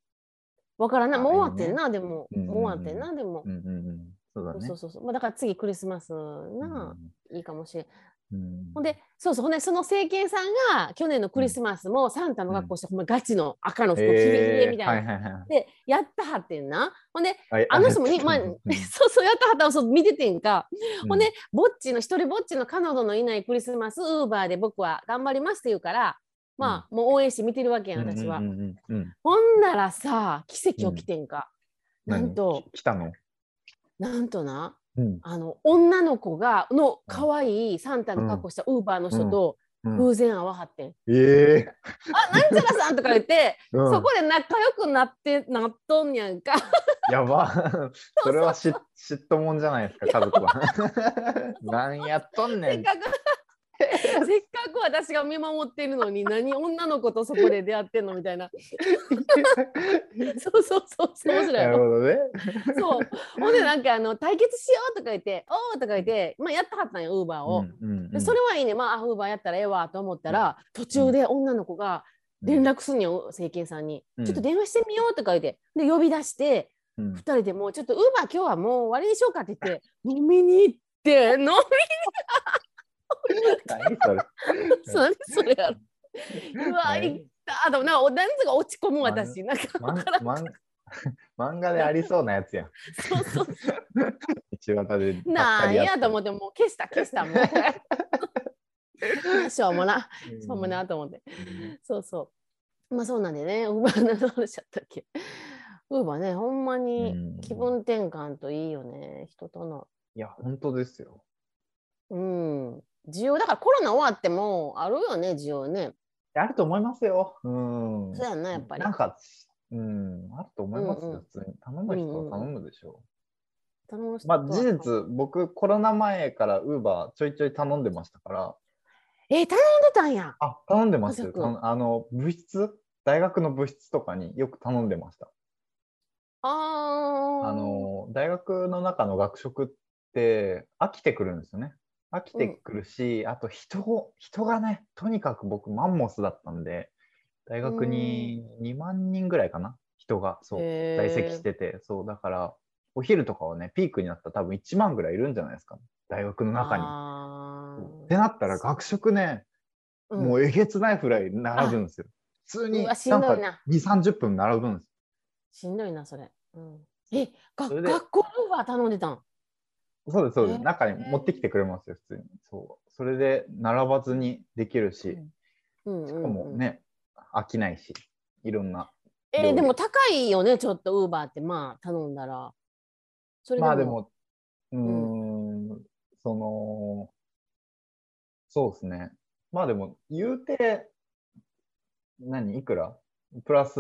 [SPEAKER 2] わからんな。
[SPEAKER 1] あ
[SPEAKER 2] もう終わってんな、でも。
[SPEAKER 1] うんうんうん
[SPEAKER 2] もう終わってんな、でも
[SPEAKER 1] う。んうんうん、そうだね。
[SPEAKER 2] そうそうそう。まあ、だから次クリスマスな、いいかもしれん。
[SPEAKER 1] うん。
[SPEAKER 2] ほんで、そうそう、ほんで、その政権さんが去年のクリスマスもサンタの格好して、ほんまガチの赤の服、ひげひげみたいな。で、やったはってんな。ほんで、
[SPEAKER 1] はい
[SPEAKER 2] あの人もに、まあ、
[SPEAKER 1] うん
[SPEAKER 2] そうそう、やったはったのそう見ててんか。
[SPEAKER 1] うん。
[SPEAKER 2] ほんで、ぼっちの、一人ぼっちの彼女のいないクリスマス、ウーバーで僕は頑張りますって言うから、まあ、もう応援して見てるわけやん、私は。ほんならさ、奇跡起きてんか。
[SPEAKER 1] 何？
[SPEAKER 2] なんと、
[SPEAKER 1] き来たの、
[SPEAKER 2] なんとな、
[SPEAKER 1] うん
[SPEAKER 2] あの、女の子が、の可愛いサンタの格好したウーバーの人と
[SPEAKER 1] うん
[SPEAKER 2] 偶然会わはってん。
[SPEAKER 1] ええ
[SPEAKER 2] あ、なんちゃらさんとか言って、
[SPEAKER 1] うん
[SPEAKER 2] そこで仲良くなって、なっとんやんか。
[SPEAKER 1] やば。それはし嫉妬もんじゃないですか、家族は。なんやっとんねん。
[SPEAKER 2] せっかく、私が見守ってるのに、何女の子とそこで出会ってんのみたいな。そうそうそう、そう面白い
[SPEAKER 1] なる
[SPEAKER 2] よ。
[SPEAKER 1] ほどね。
[SPEAKER 2] そう。ほんで、なんか、あの、対決しようとか言って、おーとか言って、まあ、やったはったんよ、ウーバーを。
[SPEAKER 1] うんうん
[SPEAKER 2] それはいいね、まあ、あウーバーやったらええわと思ったら、途中で女の子が連絡すんよ、政権さんに、
[SPEAKER 1] うん
[SPEAKER 2] ちょっと電話してみようとか言って、で、呼び出して、
[SPEAKER 1] うん
[SPEAKER 2] 2人でもう、ちょっとウーバー今日はもう終わりにしようかって言って、飲みに行って、飲み
[SPEAKER 1] 何それ。
[SPEAKER 2] それそれやろ。うわ、
[SPEAKER 1] ね
[SPEAKER 2] 行ったでもなんか、なんつうか落ち込む私、なんかわからん。
[SPEAKER 1] まん漫画でありそうなやつやん。
[SPEAKER 2] そうそう。
[SPEAKER 1] 道端で。
[SPEAKER 2] なんやと思
[SPEAKER 1] っ
[SPEAKER 2] って、もう消した、消した、もう。しょうもな、
[SPEAKER 1] て
[SPEAKER 2] しょうもなと思って。そうそう。まあそうなんでね、ウーバー何の話しちゃったっけ。ウーバーね、ほんまに気分転換といいよね、人との。
[SPEAKER 1] いや、本当ですよ。
[SPEAKER 2] うん。需要、だからコロナ終わってもあるよね、需要ね。
[SPEAKER 1] あると思いますよ。うん。
[SPEAKER 2] そうやんな、やっぱり
[SPEAKER 1] なん。か、うん、あると思いますよ。
[SPEAKER 2] うんうん
[SPEAKER 1] 普通に。頼む人は頼むでしょ
[SPEAKER 2] 頼む人
[SPEAKER 1] う。まあ、事実、僕、コロナ前からウーバーちょいちょい頼んでましたから、
[SPEAKER 2] えー頼んでたんや。
[SPEAKER 1] あ、頼んでますあの、部室、大学の部室とかによく頼んでました。
[SPEAKER 2] あー
[SPEAKER 1] あの、大学の中の学食って飽きてくるんですよね。飽きてくるし、あと人を、人がね、とにかく僕マンモスだったんで、大学に2万人ぐらいかな人が、そう、在籍してて、そう、だから、お昼とかはね、ピークになったら多分1万ぐらいいるんじゃないですか、大学の中に。ってなったら、学食ね、
[SPEAKER 2] うん
[SPEAKER 1] もうえげつないぐらい並ぶんですよ。普通になんんか
[SPEAKER 2] どいな
[SPEAKER 1] 2、30分並ぶんです。
[SPEAKER 2] しんどいな、それ。うん、え、が学校ウーバー頼んでたん？
[SPEAKER 1] そうです、そうです。中に持ってきてくれますよ、普通に。そう。それで並ばずにできるし、
[SPEAKER 2] うんうん
[SPEAKER 1] しかもね、飽きないし、いろんな。
[SPEAKER 2] えでも高いよね、ちょっとウーバーって、まあ頼んだら。それ
[SPEAKER 1] まあでも、うーん、その、そうですね。まあでも、言うて、何？いくら？プラス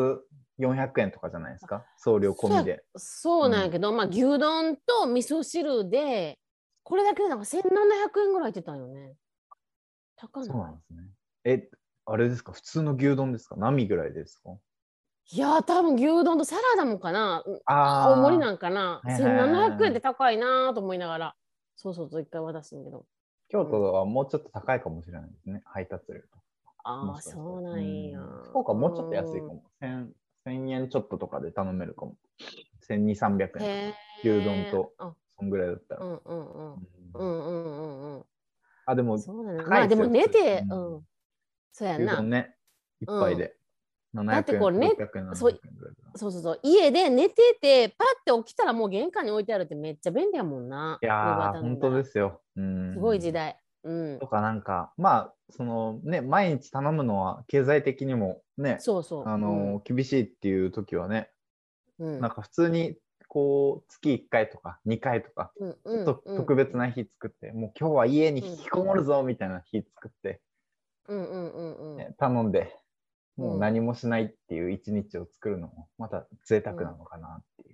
[SPEAKER 1] 400円とかじゃないですか？送料込みで。
[SPEAKER 2] そうなんやけど、まあ牛丼と味噌汁で、これだけでなんか1700円ぐらいってたんよね。高
[SPEAKER 1] そうな
[SPEAKER 2] なん
[SPEAKER 1] ですね。え、あれですか？普通の牛丼ですか？何ぐらいですか？
[SPEAKER 2] いやー、多分牛丼とサラダもかな。大盛りなんかな。
[SPEAKER 1] はいはいはいはい
[SPEAKER 2] 1700円って高いなと思いながら。そうそうそう、一回渡すんだけど。
[SPEAKER 1] 京都はもうちょっと高いかもしれないですね。配達料と。
[SPEAKER 2] ああ、そうなんや。
[SPEAKER 1] うん福岡もうちょっと安いかも。1000, 1000円ちょっととかで頼めるかも。1200、300円牛丼と。
[SPEAKER 2] あ
[SPEAKER 1] そんぐらいだったら。
[SPEAKER 2] うんうんうん。
[SPEAKER 1] うん
[SPEAKER 2] うんうんうんうん。
[SPEAKER 1] あ、でも、
[SPEAKER 2] まあでも寝て、
[SPEAKER 1] う
[SPEAKER 2] うんん。そうやな。
[SPEAKER 1] ね、一杯で。700円、
[SPEAKER 2] ってこれね
[SPEAKER 1] 600円、
[SPEAKER 2] そう
[SPEAKER 1] 700円ぐらいだな
[SPEAKER 2] そうそうそう。家で寝てて、パッて起きたらもう玄関に置いてあるってめっちゃ便利やもんな。。
[SPEAKER 1] いやー、本当ですすよ。うん。
[SPEAKER 2] すごい時。代。うん
[SPEAKER 1] と。かなんか、まあ、そのね、毎日頼むのは経済的にもね、
[SPEAKER 2] そうそう。
[SPEAKER 1] あのー厳しいっていう時はね、
[SPEAKER 2] うん、
[SPEAKER 1] なんか普通にこう月1回とか2回とか、
[SPEAKER 2] うん
[SPEAKER 1] ちょっと
[SPEAKER 2] うん
[SPEAKER 1] 特別な日作って、もう今日は家に引きこもるぞみたいな日作って、
[SPEAKER 2] うんうんうんうん。
[SPEAKER 1] ね頼んで、も
[SPEAKER 2] う
[SPEAKER 1] うん何もしないっていう一日を作るのも、また贅沢なのかなって。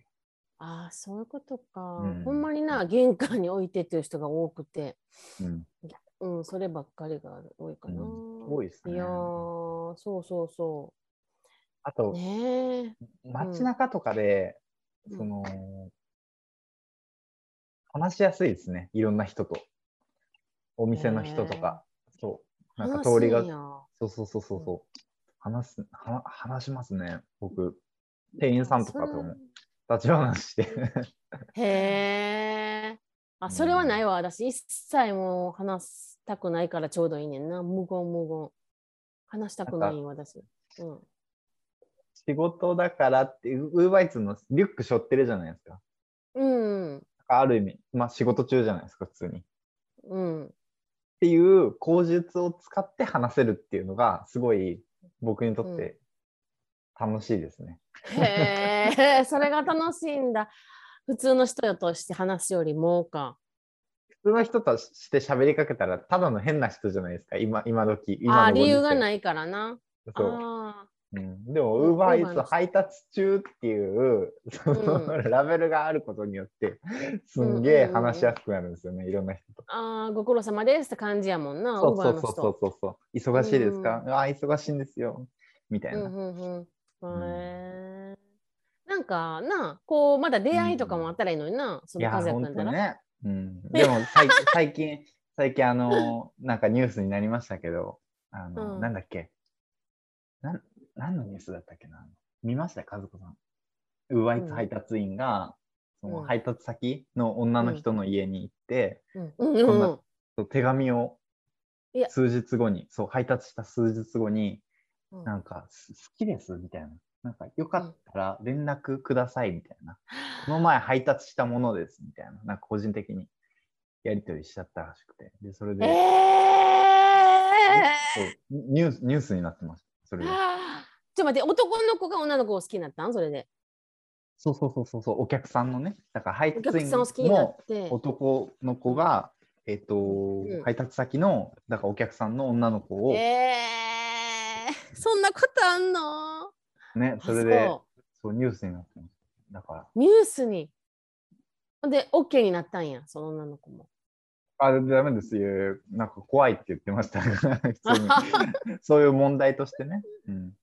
[SPEAKER 2] ああ、そういうことか、
[SPEAKER 1] うん
[SPEAKER 2] ほんまにな、玄関に置いてっていう人が多くて、
[SPEAKER 1] うん。
[SPEAKER 2] うん、そればっかりが多いかな。
[SPEAKER 1] うん多いですね
[SPEAKER 2] いやー、そうそうそ
[SPEAKER 1] あと
[SPEAKER 2] う。、ねえ。
[SPEAKER 1] 街中とかで、
[SPEAKER 2] うん
[SPEAKER 1] その、話しやすいですね。いろんな人と。お店の人とか。そう。なんか通りがそうそうそうそう。話す、は話しますね。僕。店員さんとかとも立ち話して。
[SPEAKER 2] へえ。あ、それはないわ。私、一切もう話したくないからちょうどいいねんな。無言無言。話したくない私。うん。
[SPEAKER 1] 仕事だからって、ウーバーイーツのリュック背負ってるじゃないですか。
[SPEAKER 2] うん。
[SPEAKER 1] ある意味、まあ仕事中じゃないですか、普通に。っ
[SPEAKER 2] うん。
[SPEAKER 1] ていう口述を使って話せるっていうのが、すごい僕にとって楽しいですね。
[SPEAKER 2] へえ、それが楽しいんだ。普通の人として話すよりもか。
[SPEAKER 1] 普通の人として喋りかけたら、ただの変な人じゃないですか、今今時。
[SPEAKER 2] ああ、
[SPEAKER 1] 今の
[SPEAKER 2] 理由が
[SPEAKER 1] い。
[SPEAKER 2] ないからな。
[SPEAKER 1] そう
[SPEAKER 2] あ
[SPEAKER 1] うん、でも、
[SPEAKER 2] うん
[SPEAKER 1] ウーバーイーツ
[SPEAKER 2] の
[SPEAKER 1] 配達中っていう、その
[SPEAKER 2] う
[SPEAKER 1] ラベルがあることによって、すんげえ話しやすくなるんですよね、いろんな人と。
[SPEAKER 2] あー、ご苦労様ですって感じやもんな、
[SPEAKER 1] そうそうそうそう
[SPEAKER 2] 人。
[SPEAKER 1] そう。忙しいですか、
[SPEAKER 2] う
[SPEAKER 1] ああ、忙しいんですよ。みたいな。
[SPEAKER 2] うんうんうん。
[SPEAKER 1] うん。
[SPEAKER 2] へえ。なんかな、こう、まだ出会いとかもあったらいいのにな、そ
[SPEAKER 1] いや、
[SPEAKER 2] の数やっ
[SPEAKER 1] 本
[SPEAKER 2] たんだら。
[SPEAKER 1] 当ね。うん、でも最最近、最近あの、なんかニュースになりましたけど、あの、
[SPEAKER 2] うん。
[SPEAKER 1] なんだっけ？なん、何のニュースだったっけな？見ました？よ、和子さん。ウーバーイーツ配達員が、その
[SPEAKER 2] うん。
[SPEAKER 1] 配達先の女の人の家に行って、
[SPEAKER 2] うん。
[SPEAKER 1] 手紙を数日後に、そう、配達した数日後に、
[SPEAKER 2] うん
[SPEAKER 1] なんか、す好きですみたいな。なんか、よかったら連絡くださいみたいな。この前配達したものですみたいな。なんか個人的にやり取りしちゃったらしくて。で、それで、
[SPEAKER 2] え
[SPEAKER 1] ニュース、ニュースになってました。それ
[SPEAKER 2] ー
[SPEAKER 1] で。
[SPEAKER 2] ちょっと待って、男の子が女の子を好きになったん？それで。
[SPEAKER 1] そうそうそうそうそう、お客さんのね。だから配
[SPEAKER 2] お
[SPEAKER 1] 達員
[SPEAKER 2] 客さんを好きになっ
[SPEAKER 1] も
[SPEAKER 2] て。
[SPEAKER 1] 男の子が、えっと、
[SPEAKER 2] ん
[SPEAKER 1] 配達先の、だからお客さんの女の子を、
[SPEAKER 2] えー、そんなことあんの？
[SPEAKER 1] ね、
[SPEAKER 2] あ
[SPEAKER 1] それで、
[SPEAKER 2] そ
[SPEAKER 1] そう、ニュースになってます。だから、
[SPEAKER 2] うニュースに？で、OK になったんや、その女の子も。
[SPEAKER 1] あ、ダメですよ。なんか怖いって言ってました。普通に。そういう問題としてね。うん。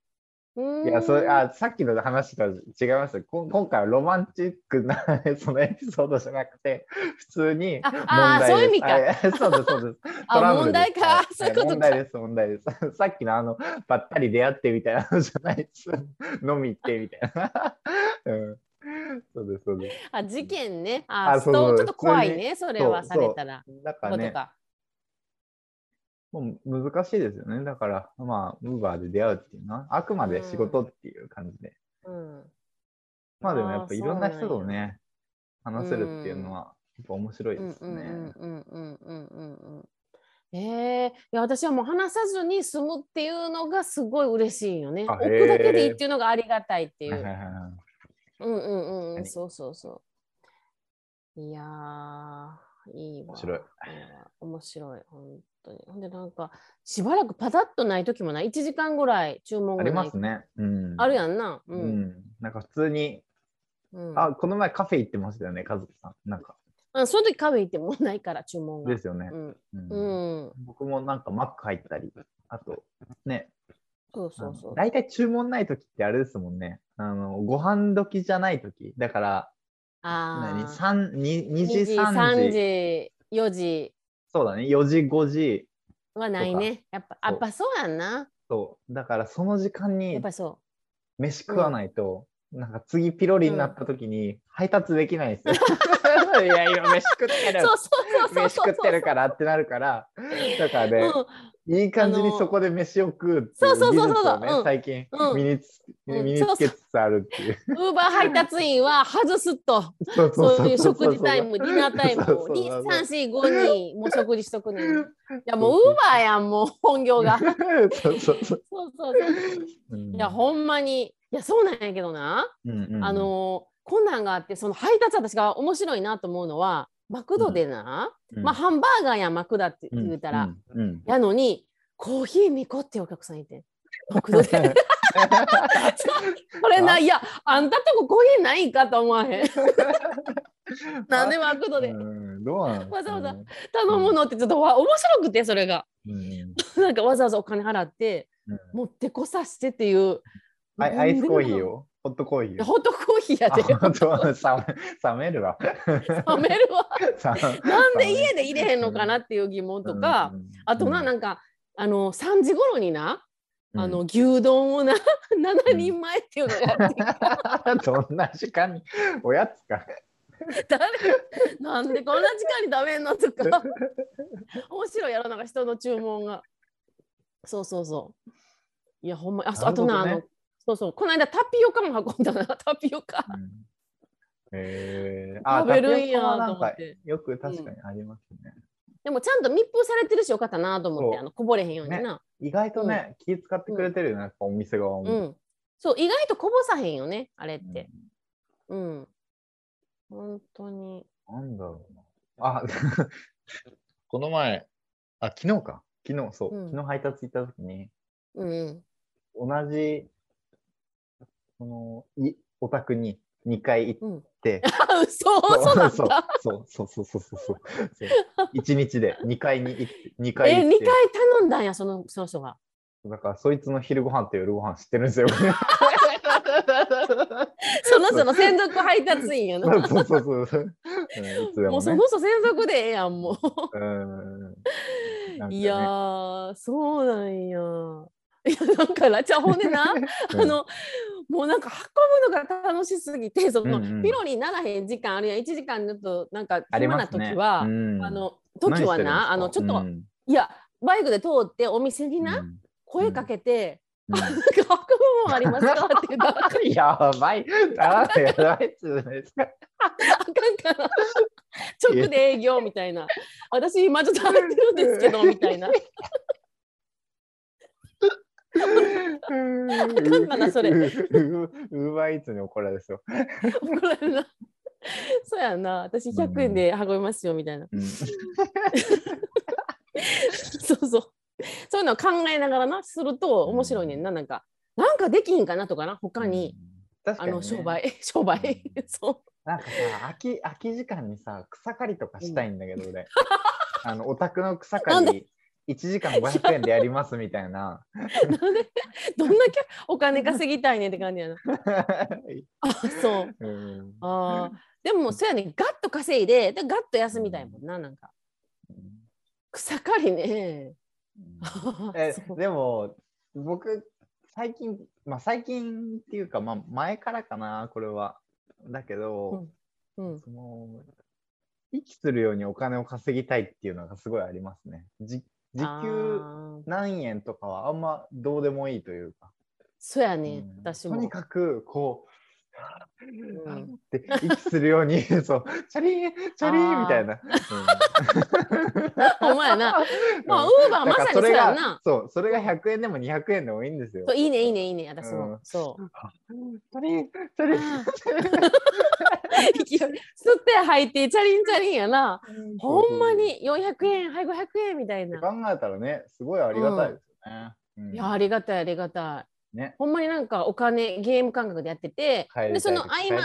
[SPEAKER 2] うん
[SPEAKER 1] いや、それ、あ、さっきの話とは違いますよ。こん今回はロマンチックな そのエピソードじゃなくて、普通に
[SPEAKER 2] あ
[SPEAKER 1] 問題です。
[SPEAKER 2] そういう意味か
[SPEAKER 1] はいそうです、そうです。
[SPEAKER 2] あ
[SPEAKER 1] トラブル
[SPEAKER 2] 問題か
[SPEAKER 1] ですはい
[SPEAKER 2] そういうことか
[SPEAKER 1] 問題です、問題です。さっきのあの、ばったり出会ってみたいなのじゃないです。飲み行ってみたいな。うん。そうです、そうです。
[SPEAKER 2] あ事件ね。あ
[SPEAKER 1] あそう
[SPEAKER 2] ちょっと怖いね、それはされたら。
[SPEAKER 1] だからね。もう難しいですよね。だから、まあ、ウーバーで出会うっていうのは、あくまで仕事っていう感じで。
[SPEAKER 2] うん。
[SPEAKER 1] まあでもやっぱいろんな人とね、話せるっていうのは、やっぱ面白いですね。
[SPEAKER 2] うんうんうんうんうんうん。えー、いや私はもう話さずに済むっていうのがすごい嬉しいよね。置くだけでいいっていうのがありがたいっていう。うんうんうん、そうそうそう。いやー、いいわ。
[SPEAKER 1] 面白い。
[SPEAKER 2] 面白い、本当に。ほんで、なんか、しばらくパタッとない時もない。1時間ぐらい注文が。
[SPEAKER 1] ありますね。うん。
[SPEAKER 2] あるやんな。う。
[SPEAKER 1] うんん。なんか普通に、
[SPEAKER 2] うん、
[SPEAKER 1] あ、この前カフェ行ってましたよね、和樹さん。なんか、
[SPEAKER 2] あその時カフェ行ってもうないから、注文が。
[SPEAKER 1] ですよね
[SPEAKER 2] う。ん。
[SPEAKER 1] うん
[SPEAKER 2] うん。
[SPEAKER 1] 僕もなんかマック入ったり、あと、ね、
[SPEAKER 2] そうそうそう。
[SPEAKER 1] 大体注文ない時ってあれですもんね。あの、ご飯時じゃない時。だから、何
[SPEAKER 2] ああ。
[SPEAKER 1] 3 2, 2
[SPEAKER 2] 2
[SPEAKER 1] 時、
[SPEAKER 2] 時、
[SPEAKER 1] 3
[SPEAKER 2] 3
[SPEAKER 1] 時。
[SPEAKER 2] 時、4時
[SPEAKER 1] そうだね、4時、5時。
[SPEAKER 2] はないね。やっぱ、
[SPEAKER 1] そう
[SPEAKER 2] やっぱそうやんな。
[SPEAKER 1] そう。だからその時間
[SPEAKER 2] や
[SPEAKER 1] に
[SPEAKER 2] っぱそ
[SPEAKER 1] 飯食わないと、なんか次ピロリになった時に配達できないんですよ。いや、今飯食って
[SPEAKER 2] う。
[SPEAKER 1] る。
[SPEAKER 2] そうそうそうそう
[SPEAKER 1] 飯食ってるからってなるから、だからね、
[SPEAKER 2] うん
[SPEAKER 1] いい感じにそこで飯を食うっていう技術をね
[SPEAKER 2] うん
[SPEAKER 1] 最近
[SPEAKER 2] うん
[SPEAKER 1] 身につ
[SPEAKER 2] うん
[SPEAKER 1] 身につけつつあるっていう。
[SPEAKER 2] ウーバー配達員は外すと。
[SPEAKER 1] そう
[SPEAKER 2] いう食事タイム、ディナータイムを
[SPEAKER 1] そうそう
[SPEAKER 2] 2、
[SPEAKER 1] そう
[SPEAKER 2] 3、4、5にもう食事しとく。いやもうウーバーやん、もう本業が。そう
[SPEAKER 1] そうそう
[SPEAKER 2] いや、ほんまに。いや、そうなんやけどな。あのーこんなんがあって、その配達私が面白いなと思うのは、マクドでな、
[SPEAKER 1] うん。
[SPEAKER 2] まあハンバーガーやマクダって言うたら、やのに、コーヒー2個ってお客さんいて。マクドで。これな、いや、あんたとこコーヒーないんかと思わへん。なんでマクドで。わざわざ頼むのってちょっとわ面白くて、それが。
[SPEAKER 1] うん。
[SPEAKER 2] なんかわざわざお金払って、
[SPEAKER 1] うん。
[SPEAKER 2] 持ってこさせてっていう。
[SPEAKER 1] アイアイスコーヒー
[SPEAKER 2] を
[SPEAKER 1] を？ホットコーヒーを
[SPEAKER 2] ホットコーヒーやで。
[SPEAKER 1] あ本当？冷めるわ。
[SPEAKER 2] 冷めるわ。なんで家で入れへんのか
[SPEAKER 1] な
[SPEAKER 2] なっていう疑問とか、あとな、なんか、あの、3時頃にな、あの、牛丼をな、7人前っていうのやってきた。
[SPEAKER 1] どんな時間におやつか。
[SPEAKER 2] 誰？なんでこんな時間に食べんのとか。面白いやろ、なんか人の注文が。そうそうそう。いや、ほんま、ああとな、あの、そうそう、この間タピオカも運んだな、タピオカ。
[SPEAKER 1] えー、
[SPEAKER 2] 食べるんやと思って
[SPEAKER 1] よく確かにありますね。
[SPEAKER 2] でもちゃんと密封されてるしよかったなと思って、あのこぼれへんようにな。
[SPEAKER 1] 意外とね、気使ってくれてるよね、お店側も。
[SPEAKER 2] うん。そう、意外とこぼさへんよね、あれって。うん。本当に。
[SPEAKER 1] なんだろうな。あ、この前、あ、昨日か。昨日、そう、
[SPEAKER 2] うん
[SPEAKER 1] 昨日配達行った時に、
[SPEAKER 2] うんうん。
[SPEAKER 1] 同じ、その、い、お宅に2回行っ
[SPEAKER 2] うん。
[SPEAKER 1] て、
[SPEAKER 2] あ、そう、そうだっ
[SPEAKER 1] そう
[SPEAKER 2] た。
[SPEAKER 1] そうそうそうそうそうそう。1日で2回に行って、2回
[SPEAKER 2] え、2
[SPEAKER 1] 行って
[SPEAKER 2] 回頼んだんや、そのその人が。
[SPEAKER 1] だから、そいつの昼ご飯と夜ご飯知ってるんですよ。
[SPEAKER 2] その人の専属配達員やな。
[SPEAKER 1] そうそうそうそう。うん
[SPEAKER 2] も
[SPEAKER 1] もね。
[SPEAKER 2] うその人専属でええやん、も
[SPEAKER 1] うんなん。ね
[SPEAKER 2] いやー、そうなんや。いや、なんかな、じゃあほんでな、あの、もうなんか運ぶのが楽しすぎて、その、
[SPEAKER 1] うんうん。
[SPEAKER 2] ピロにならへん時間あるやん、1時間ちょっとなんか暇な時は、
[SPEAKER 1] うん。
[SPEAKER 2] あの、時はな、あの、ちょっと、
[SPEAKER 1] うん。
[SPEAKER 2] いや、バイクで通ってお店にな、
[SPEAKER 1] うん。
[SPEAKER 2] 声かけて、
[SPEAKER 1] うん。
[SPEAKER 2] なんか運ぶもんありますか？って言ったら、あかん
[SPEAKER 1] やばい。あやばいっつうですか？
[SPEAKER 2] から、直で営業みたいな。私今ちょっと入ってるんですけど、みたいな。
[SPEAKER 1] あ
[SPEAKER 2] かん。かなそれ
[SPEAKER 1] ウーバーイーツに怒られですよ。
[SPEAKER 2] 怒られるな。そうやな。私100円で運びますよ、みたいな。
[SPEAKER 1] うん。
[SPEAKER 2] そうそう。そういうのを考えながらな、すると面白いねん。な。なん。か、なん。かできん。かなとかな、他に。あ
[SPEAKER 1] 確かにね
[SPEAKER 2] の商売、商売。そう
[SPEAKER 1] なん。かさ空き空き時間にさ草刈りとかしたいん。だけど俺あのお宅の草刈り1時間500円でやりますみたいな。
[SPEAKER 2] なんでどんだけお金稼ぎたいねんって感じやな。あそう。
[SPEAKER 1] うん
[SPEAKER 2] あーでもそうやねガッと稼いででガッと休みたいもんななんか草刈りね。
[SPEAKER 1] えでも僕最近まあ最近っていうかまあ前からかなこれはだけど、
[SPEAKER 2] うん
[SPEAKER 1] その息するようにお金を稼ぎたいっていうのがすごいありますね。じ時給何円とかはあんまどうでもいいというか、
[SPEAKER 2] そうやね、
[SPEAKER 1] うん。
[SPEAKER 2] 私も。
[SPEAKER 1] とにかくこう、
[SPEAKER 2] うん
[SPEAKER 1] って息するように そうチャリーンチャリーンみたいな。
[SPEAKER 2] ほんまやな。まあ、ウーバーまさにそうやな。
[SPEAKER 1] そうそれが100円でも200円でもいいんですよ。
[SPEAKER 2] いいね、いいね、いいね、私も。
[SPEAKER 1] うん
[SPEAKER 2] そう。
[SPEAKER 1] チャリーンチャリー
[SPEAKER 2] 吸って吐いて、チャリンチャリンやな。ほんまに400円、はい、500円みたいな。
[SPEAKER 1] 考えたらねすごいありがたいですよね。うん
[SPEAKER 2] いや、ありがたい、ありがたい。
[SPEAKER 1] ね
[SPEAKER 2] ほんまになんかお金、ゲーム感覚でやってて、で、その合間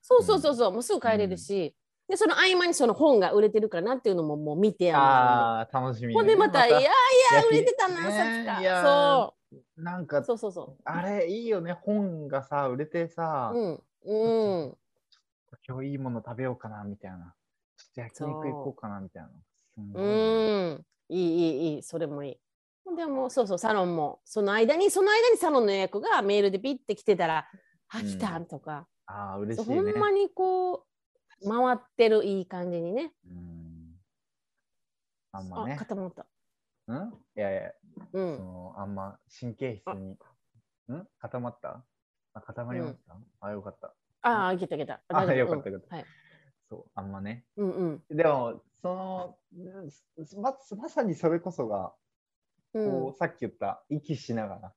[SPEAKER 2] そうそうそうそう、もうすぐ帰れるし、で、その合間にその本が売れてるかなっていうのももう見て、
[SPEAKER 1] ああ楽しみに
[SPEAKER 2] ほんでまた、いやいや、売れてたな、
[SPEAKER 1] ね
[SPEAKER 2] さつ
[SPEAKER 1] いや
[SPEAKER 2] か。
[SPEAKER 1] なんか
[SPEAKER 2] そう。そうそうそ
[SPEAKER 1] あれいいよね本がさ売れてさ、
[SPEAKER 2] う。うん。うん。
[SPEAKER 1] 今日いいもの食べようかなみたいなちょっと焼肉行こうかなみたいな
[SPEAKER 2] うん。いい、いい、いい、それもいい。でも、そうそう、サロンも、その間に、その間にサロンの予約がメールでピッて来てたら、あ、
[SPEAKER 1] うん
[SPEAKER 2] 来たとか、
[SPEAKER 1] ああ嬉
[SPEAKER 2] そう
[SPEAKER 1] しいね。
[SPEAKER 2] ほんまにこう、回ってるいい感じにね。
[SPEAKER 1] うん。あんま
[SPEAKER 2] あ、
[SPEAKER 1] ね
[SPEAKER 2] 固まった。
[SPEAKER 1] うん？いやいや。
[SPEAKER 2] う
[SPEAKER 1] そ
[SPEAKER 2] ん。
[SPEAKER 1] のあんま神経質に。ん？固まった？あ固まりました、あよかった。
[SPEAKER 2] ああ、いけたいけた。
[SPEAKER 1] あよかったよかった。
[SPEAKER 2] うん。はい。
[SPEAKER 1] そうあんまね。
[SPEAKER 2] うんうん。
[SPEAKER 1] でもそのうんままさにそれこそがこう、さっき言った息しながら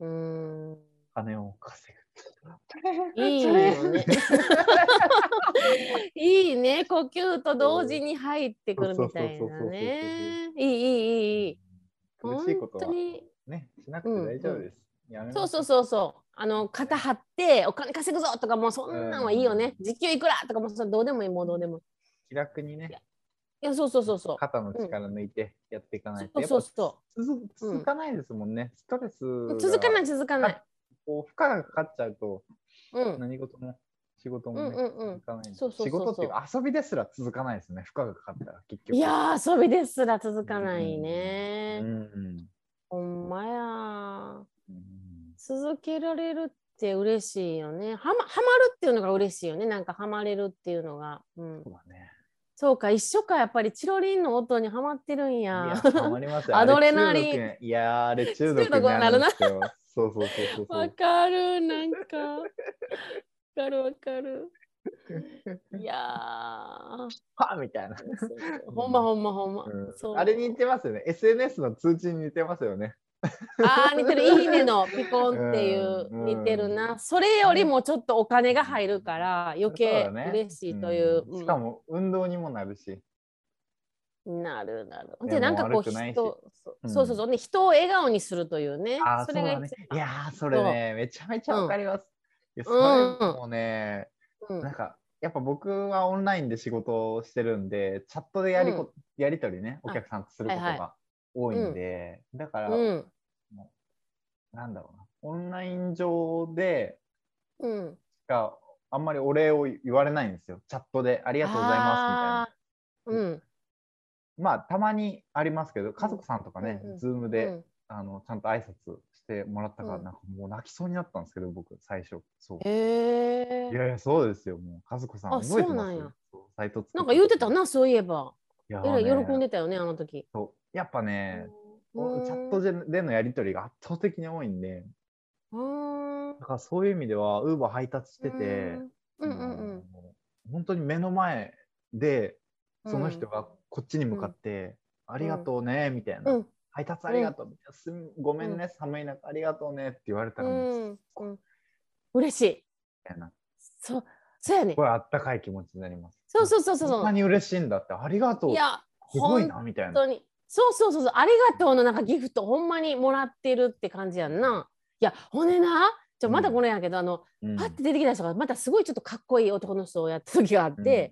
[SPEAKER 2] うん。うん。
[SPEAKER 1] 金を稼ぐ。
[SPEAKER 2] いいよね。いいね、呼吸と同時に入ってくるみたいなね。いい、いい、いい。
[SPEAKER 1] 苦しいことはね、しなくて大丈夫です。やめ
[SPEAKER 2] そうそう
[SPEAKER 1] う。
[SPEAKER 2] そうそう。あの肩張ってお金稼ぐぞとかもうそんなんはいいよね。時給いくらとかもそれどうでもいいもうどうでも。
[SPEAKER 1] 気楽にね、
[SPEAKER 2] いやそうそうそうそう。
[SPEAKER 1] 肩の力抜いてやっていかないと。
[SPEAKER 2] そうそうそ
[SPEAKER 1] やっぱ続続かないですもんね。ストレス
[SPEAKER 2] 続かない続かない。
[SPEAKER 1] こう負荷がかかっちゃうと
[SPEAKER 2] うん。
[SPEAKER 1] 何事も仕事もね、
[SPEAKER 2] うんうんうん
[SPEAKER 1] 続かない
[SPEAKER 2] そうそうそうそう
[SPEAKER 1] 仕事っていうか遊びですら続かないですね。負荷がかかったら結局。
[SPEAKER 2] いやー遊びですら続かないね。
[SPEAKER 1] うんうん
[SPEAKER 2] ほんまや。
[SPEAKER 1] うん
[SPEAKER 2] 続けられるって嬉しいよね。はまはまるっていうのが嬉しいよね。なんかはまれるっていうのが。うん
[SPEAKER 1] そ。うだね。
[SPEAKER 2] そうか一緒かやっぱりチロリンの音にはまってるん
[SPEAKER 1] い
[SPEAKER 2] や。
[SPEAKER 1] や、たまりますよ。
[SPEAKER 2] アドレナリン
[SPEAKER 1] いやー、あれ中毒
[SPEAKER 2] になる
[SPEAKER 1] んですよ。そうそうそうそうそ
[SPEAKER 2] わ
[SPEAKER 1] う。
[SPEAKER 2] かるなんか。わかるわかる。いやー。
[SPEAKER 1] はみたいな。
[SPEAKER 2] ほんまほんまほんま。
[SPEAKER 1] うんあれに似てますよね。SNS の通知に似てますよね。
[SPEAKER 2] あー似てる。いいねのピコンっていう
[SPEAKER 1] うん
[SPEAKER 2] 似てるな。それよりもちょっとお金が入るから余計嬉しいという。
[SPEAKER 1] ん。しかも運動にもなるし。
[SPEAKER 2] うんなる。なる。でなんかこう人そ
[SPEAKER 1] うん。
[SPEAKER 2] そうそうそう。ね人を笑顔にするというね。それが
[SPEAKER 1] ね。いやー、それね、めちゃめちゃわかります。いや、そ
[SPEAKER 2] うん
[SPEAKER 1] れもね、
[SPEAKER 2] うん。
[SPEAKER 1] なんか、やっぱ僕はオンラインで仕事をしてるんで、チャットでやりこ、やり取りね、お客さんとすること
[SPEAKER 2] はいは
[SPEAKER 1] が多いんで、だから、
[SPEAKER 2] うん
[SPEAKER 1] なんだろうな、オンライン上で
[SPEAKER 2] うん。
[SPEAKER 1] しかあんまりお礼を言われないんですよ。チャットでありがとうございますみたいな。
[SPEAKER 2] うん。
[SPEAKER 1] まあ、たまにありますけど、家族さんとかね、
[SPEAKER 2] うんうん
[SPEAKER 1] ズームで、
[SPEAKER 2] うん
[SPEAKER 1] あのちゃんと挨拶してもらったから、
[SPEAKER 2] うん
[SPEAKER 1] なんかもう泣きそうになったんですけど、僕、最初。そう。
[SPEAKER 2] へえ
[SPEAKER 1] い。やいや、そうですよ。もう、家族さん
[SPEAKER 2] あ
[SPEAKER 1] 覚えてます
[SPEAKER 2] そうなんか言うてた
[SPEAKER 1] な。
[SPEAKER 2] なそういえば。えらい喜んでたよねあの時。
[SPEAKER 1] そうやっぱね、
[SPEAKER 2] うん
[SPEAKER 1] チャットででのやり取りが圧倒的に多いんで、
[SPEAKER 2] うん。
[SPEAKER 1] だからそういう意味では、ウーバー配達してて、
[SPEAKER 2] うんうんうん
[SPEAKER 1] あの本当に目の前で、
[SPEAKER 2] うん。
[SPEAKER 1] その人がこっちに向かって、ありがとうね、みたいな。
[SPEAKER 2] うん
[SPEAKER 1] 配達ありがとう、ごめんね、寒い中ありがとうねって言われた
[SPEAKER 2] う
[SPEAKER 1] ら、もう
[SPEAKER 2] うん。嬉しい。
[SPEAKER 1] みたいな、
[SPEAKER 2] そうそうやね
[SPEAKER 1] す。ごいあったかい気持ちになります。
[SPEAKER 2] そうそうそうそう
[SPEAKER 1] こんなに嬉しいんだって、ありがとう
[SPEAKER 2] い。や
[SPEAKER 1] すごい
[SPEAKER 2] 本
[SPEAKER 1] な、みたいな。
[SPEAKER 2] 当に。そうそうそうそうありがとうのなんかギフトほんまにもらってるって感じやんな。いやほんでなちょまたこれやけど、あの
[SPEAKER 1] うん
[SPEAKER 2] パッて出てきた人がまたすごいちょっとかっこいい男の人をやった時があって、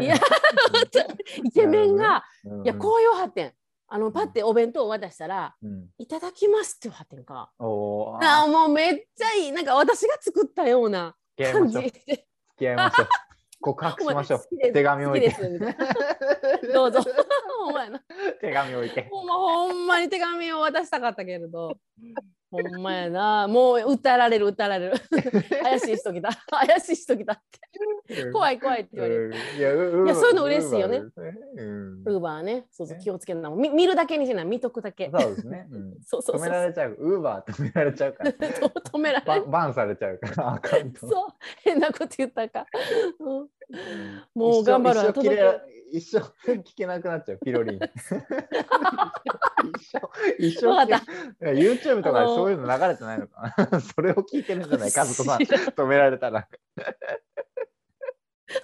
[SPEAKER 2] いや イケメンが、
[SPEAKER 1] うん
[SPEAKER 2] いやこういうはってんあのパッてお弁当を渡したら
[SPEAKER 1] うん、「
[SPEAKER 2] いただきます」って言わはってんか。
[SPEAKER 1] おー
[SPEAKER 2] あーもうめっちゃいいなんか私が作ったような感じ。
[SPEAKER 1] 付き合いましょう。告白しましょう。手紙置いて
[SPEAKER 2] どうぞ。お前な
[SPEAKER 1] 手紙置いて。
[SPEAKER 2] ほんまほんまに手紙を渡したかったけれど。ほんまやな。もう訴えられる訴えられる。怪しい人来た。怪しい人来たって。怖
[SPEAKER 1] い。
[SPEAKER 2] い怖いって言われる。
[SPEAKER 1] いや
[SPEAKER 2] そういうの嬉しいよね
[SPEAKER 1] ウーバーね。
[SPEAKER 2] そうそう
[SPEAKER 1] ね
[SPEAKER 2] 気をつけるな。み見るだけにしない。見とくだけ。
[SPEAKER 1] そうですね。うん
[SPEAKER 2] そうそうそう。
[SPEAKER 1] 止められちゃう。ウーバー止められちゃうから。
[SPEAKER 2] 止められる。
[SPEAKER 1] ババンされちゃうから、アカウント。
[SPEAKER 2] そう。変なこと言ったか。うんもう頑張るわ。
[SPEAKER 1] 一生聞けなくなっちゃう、ピロリン。一生、一生聞け YouTube とかでそういうの流れてないのかなそれを聞いてるんじゃないかずこさん止められたら。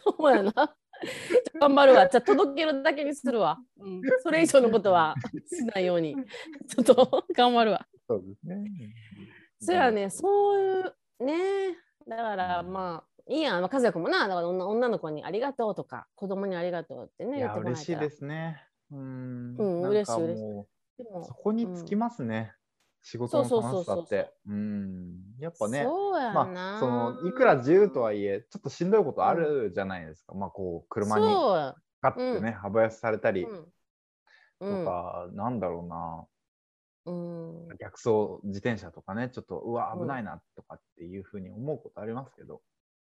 [SPEAKER 2] ほんまやな。頑張るわ。じゃあ届けるだけにするわ。うん、それ以上のことはしないように。ちょっと頑張るわ。
[SPEAKER 1] そうですね。
[SPEAKER 2] そうやね、そういうね。だからまあ、いいやん、まあ、和也君もな、だから女女の子にありがとうとか、子供にありがとうってね、言ってもらえたら。
[SPEAKER 1] 嬉しいですね。うん。
[SPEAKER 2] うん嬉しい嬉しい
[SPEAKER 1] も
[SPEAKER 2] でも
[SPEAKER 1] うそこにつきますね。仕事の楽しさって。うん。やっぱね。まあ、そのいくら自由とはいえ、ちょっとしんどいことあるじゃないですか。まあ、こう、車に。かってね、幅寄せされたり
[SPEAKER 2] うん。
[SPEAKER 1] と
[SPEAKER 2] うん
[SPEAKER 1] か、なんだろうな、
[SPEAKER 2] うん。
[SPEAKER 1] 逆走自転車とかね、ちょっと、うわ、
[SPEAKER 2] うん
[SPEAKER 1] 危ないなとかっていうふうに思うことありますけど、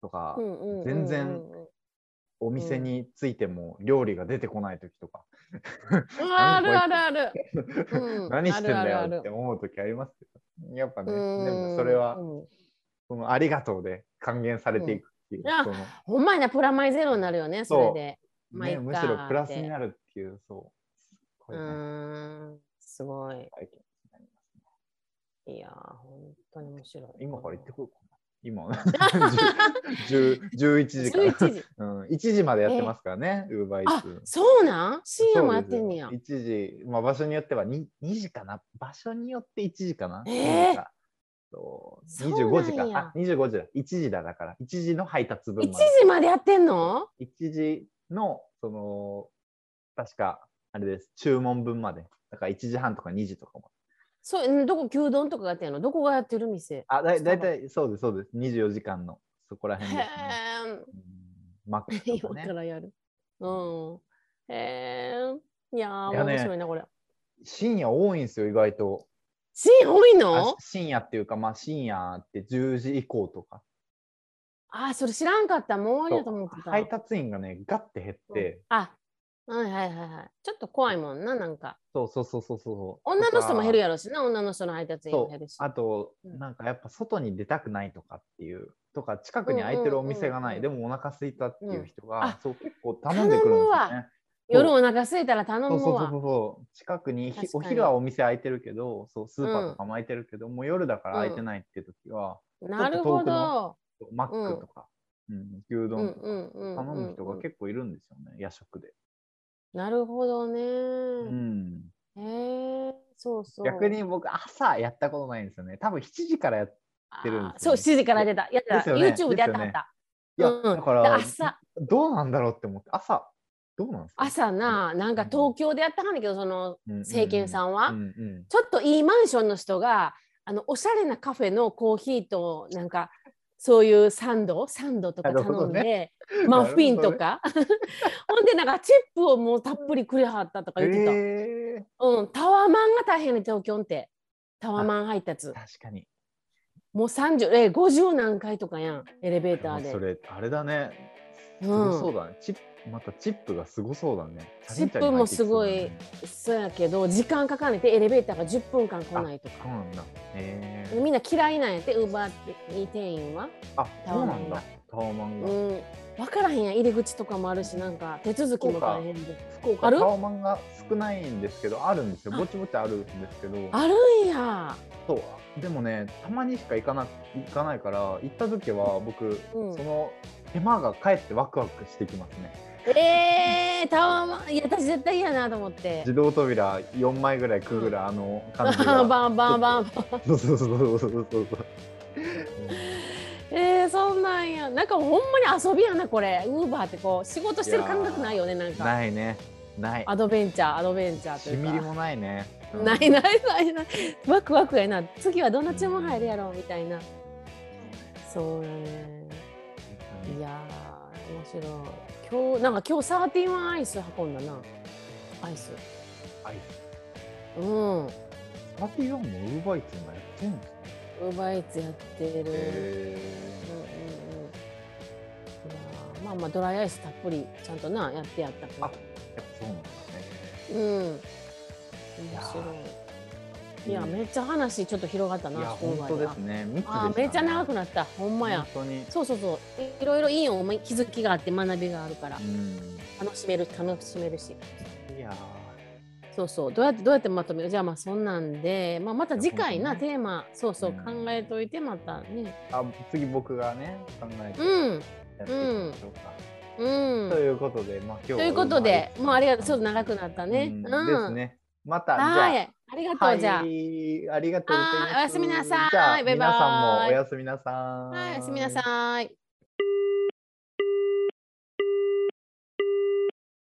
[SPEAKER 1] とか、
[SPEAKER 2] うんうんうん
[SPEAKER 1] 全然お店についても料理が出てこない時とか、
[SPEAKER 2] うんあるあるある。うん。
[SPEAKER 1] 何してんだよって思う時ありますけど、やっぱね、
[SPEAKER 2] うん。
[SPEAKER 1] でもそれは、
[SPEAKER 2] うん。
[SPEAKER 1] そのありがとうで還元されていくっていう、
[SPEAKER 2] うん。あ
[SPEAKER 1] その。
[SPEAKER 2] ほんまにな、プラマイゼロになるよね、それで。まあい
[SPEAKER 1] ね、むしろプラスになるっていう、そう。すご
[SPEAKER 2] う
[SPEAKER 1] いね。
[SPEAKER 2] すごい。いやー、本当に面白い。
[SPEAKER 1] 今から行ってこようか。な。今、10 11時から。
[SPEAKER 2] 11時。
[SPEAKER 1] うん、1時までやってますからね、ウーバーイー
[SPEAKER 2] あ
[SPEAKER 1] ツ。
[SPEAKER 2] そうなん？深夜もやってんねや。
[SPEAKER 1] 1時、まあ、場所によっては 2, 2時かな？場所によって1時かな？
[SPEAKER 2] えー
[SPEAKER 1] 2時かそう
[SPEAKER 2] そう
[SPEAKER 1] 25時か。あ、25時だ。1時だ、だから。1時の配達分
[SPEAKER 2] 1
[SPEAKER 1] まで。
[SPEAKER 2] 時までやってんの
[SPEAKER 1] ？1時の、その、確か、あれです。注文分まで。だから1時半とか2時とかも。
[SPEAKER 2] そう、んどこ、牛丼とかやってんのどこがやってる店？
[SPEAKER 1] あ、だだいたいそうです、そうです。24時間の、そこら辺
[SPEAKER 2] へ
[SPEAKER 1] ですね。
[SPEAKER 2] え、
[SPEAKER 1] うんマックと
[SPEAKER 2] 今か
[SPEAKER 1] かね。
[SPEAKER 2] らやる。うん。へえ、いやー、
[SPEAKER 1] いやね
[SPEAKER 2] 面白いな、これ。
[SPEAKER 1] 深夜多いんですよ、意外と。
[SPEAKER 2] 深夜多い
[SPEAKER 1] あ
[SPEAKER 2] の
[SPEAKER 1] 深夜っていうか、まあ深夜って10時以降とか。
[SPEAKER 2] あ、それ知らんかった。もう終わりだと思ってた。
[SPEAKER 1] 配達員がね、ガッて減って、
[SPEAKER 2] あ、はいはいはいはい。ちょっと怖いもんな、なんか。
[SPEAKER 1] そうそうそうそうそう。
[SPEAKER 2] 女の人も減る
[SPEAKER 1] や
[SPEAKER 2] やろしな、女の人の配達員も減るし。
[SPEAKER 1] あと、
[SPEAKER 2] うん
[SPEAKER 1] なんかやっぱ外に出たくないとかっていう、とか近くに空いてるお店がない、
[SPEAKER 2] うん
[SPEAKER 1] でもお腹空いたっていう人
[SPEAKER 2] うん
[SPEAKER 1] そう結構頼んでくるんですよね。
[SPEAKER 2] 夜お腹空いたら頼むわ。
[SPEAKER 1] そうそうそうそう近くにお昼はお店開いてるけどそうスーパーとかも開いてるけど、もう夜だから開いてないっていう時は、
[SPEAKER 2] なるほど。
[SPEAKER 1] マックとか、うん牛
[SPEAKER 2] うん
[SPEAKER 1] 丼とか
[SPEAKER 2] うんうん
[SPEAKER 1] 頼む人
[SPEAKER 2] うんうん
[SPEAKER 1] が結構いるんですよね、夜食で、
[SPEAKER 2] なるほど
[SPEAKER 1] う
[SPEAKER 2] ね。
[SPEAKER 1] ん。
[SPEAKER 2] へえ、そうそう。
[SPEAKER 1] 逆に僕朝やったことないんですよね多分7時からやっってるんですよね
[SPEAKER 2] そう、7時から出た。やった。
[SPEAKER 1] ね
[SPEAKER 2] YouTube でやってはった。
[SPEAKER 1] いや、
[SPEAKER 2] うんで
[SPEAKER 1] だから
[SPEAKER 2] 朝、
[SPEAKER 1] どうなんだろうって思って朝どうなんですか？
[SPEAKER 2] 朝な、なんか東京でやったはんだけど、その政権さんは、
[SPEAKER 1] うんうん
[SPEAKER 2] ちょっといいマンションの人が、あのおしゃれなカフェのコーヒーと、なんか、そういうサンド、サンドとか頼んで、
[SPEAKER 1] ね
[SPEAKER 2] マフィンとか。ほんで、なんかチップをもうたっぷりくれはったとか言ってた。
[SPEAKER 1] へ
[SPEAKER 2] うん、タワマンが大変ね、東京って。タワマン配達
[SPEAKER 1] ー。確かに
[SPEAKER 2] もう30、え、50何回とかやん、エレベーターで。
[SPEAKER 1] それあれだね
[SPEAKER 2] うん
[SPEAKER 1] そうだね、チップまたチップがすごそうだね。
[SPEAKER 2] チップもすごいそうやけど、時間かかんねて、エレベーターが10分間来ないとか。
[SPEAKER 1] そうなんだ。
[SPEAKER 2] みんな嫌いなんやって、ウーバー店員は。
[SPEAKER 1] あ
[SPEAKER 2] タ
[SPEAKER 1] そうなんだ。タワマンが、
[SPEAKER 2] うん。分からへんやん、入り口とかもあるし、なんか手続きも大変で。
[SPEAKER 1] 福岡
[SPEAKER 2] ある？
[SPEAKER 1] タワマンが少ないんですけどあるんですよ。ぼちぼちあるんですけど。
[SPEAKER 2] あるんや。
[SPEAKER 1] そう。でもねたまにしか行かな行かないから行った時は僕、
[SPEAKER 2] うん。
[SPEAKER 1] その手間がかえってワクワクしてきますね
[SPEAKER 2] えー、タワマン、いや、私絶対嫌やなと思って。
[SPEAKER 1] 自動扉4枚ぐらいくぐるあの感じが
[SPEAKER 2] バンバンバンバン。
[SPEAKER 1] そうそうそうそうそうそう
[SPEAKER 2] えー、そんなんや。なんかほんまに遊びやな、これ。ウーバーってこう、仕事してる感覚ないよね、なんか。
[SPEAKER 1] ないねない。
[SPEAKER 2] アドベンチャーアドベンチャーというか
[SPEAKER 1] しみりもないね。うん
[SPEAKER 2] ないないないないワクワクやな次はどんな注文入るやろうみたいなそうやねいやー面白い今日なんか今日サーティワンアイス運んだな。アイス。
[SPEAKER 1] アイ
[SPEAKER 2] うん。
[SPEAKER 1] ス。パーティーワンもウーバーイーツ今やってんですね。
[SPEAKER 2] ウーバーイーツやってる、うんまあまあドライアイスたっぷりちゃんとなやってやったけど
[SPEAKER 1] あやっぱそうなんだね。
[SPEAKER 2] うん。面
[SPEAKER 1] や
[SPEAKER 2] 白いいやめっちゃ話ちょっと広がった
[SPEAKER 1] いや
[SPEAKER 2] なスプーン
[SPEAKER 1] 本当ですね。ね。
[SPEAKER 2] ーめっちゃ長くなったほんまや。
[SPEAKER 1] 本当に。
[SPEAKER 2] そうそうそう。いいろいろいいよ気づきがあって学びがあるから。
[SPEAKER 1] うん。
[SPEAKER 2] 楽しめる楽しめるし。
[SPEAKER 1] いや
[SPEAKER 2] そうそう。どうやってどうやってまとめるじゃあまあそんなんで、まあ、また次回な、
[SPEAKER 1] いや本当
[SPEAKER 2] テーマそうそう
[SPEAKER 1] うん。
[SPEAKER 2] 考えといてまたね。
[SPEAKER 1] ーあ次僕がね考えて
[SPEAKER 2] うん。
[SPEAKER 1] やっていきましょうか。
[SPEAKER 2] うん。
[SPEAKER 1] ということで、まあ今日は
[SPEAKER 2] ということでもうありがとう。ちょっと
[SPEAKER 1] な
[SPEAKER 2] 長くなったね。
[SPEAKER 1] うん
[SPEAKER 2] うん。
[SPEAKER 1] ですね。またじゃあ。
[SPEAKER 2] はいありがとう、じゃあ。
[SPEAKER 1] はい、ありがとう
[SPEAKER 2] おやすみなさい。
[SPEAKER 1] じゃあ
[SPEAKER 2] バイバイ
[SPEAKER 1] 皆さんもおやすみなさい。
[SPEAKER 2] はいおやすみなさい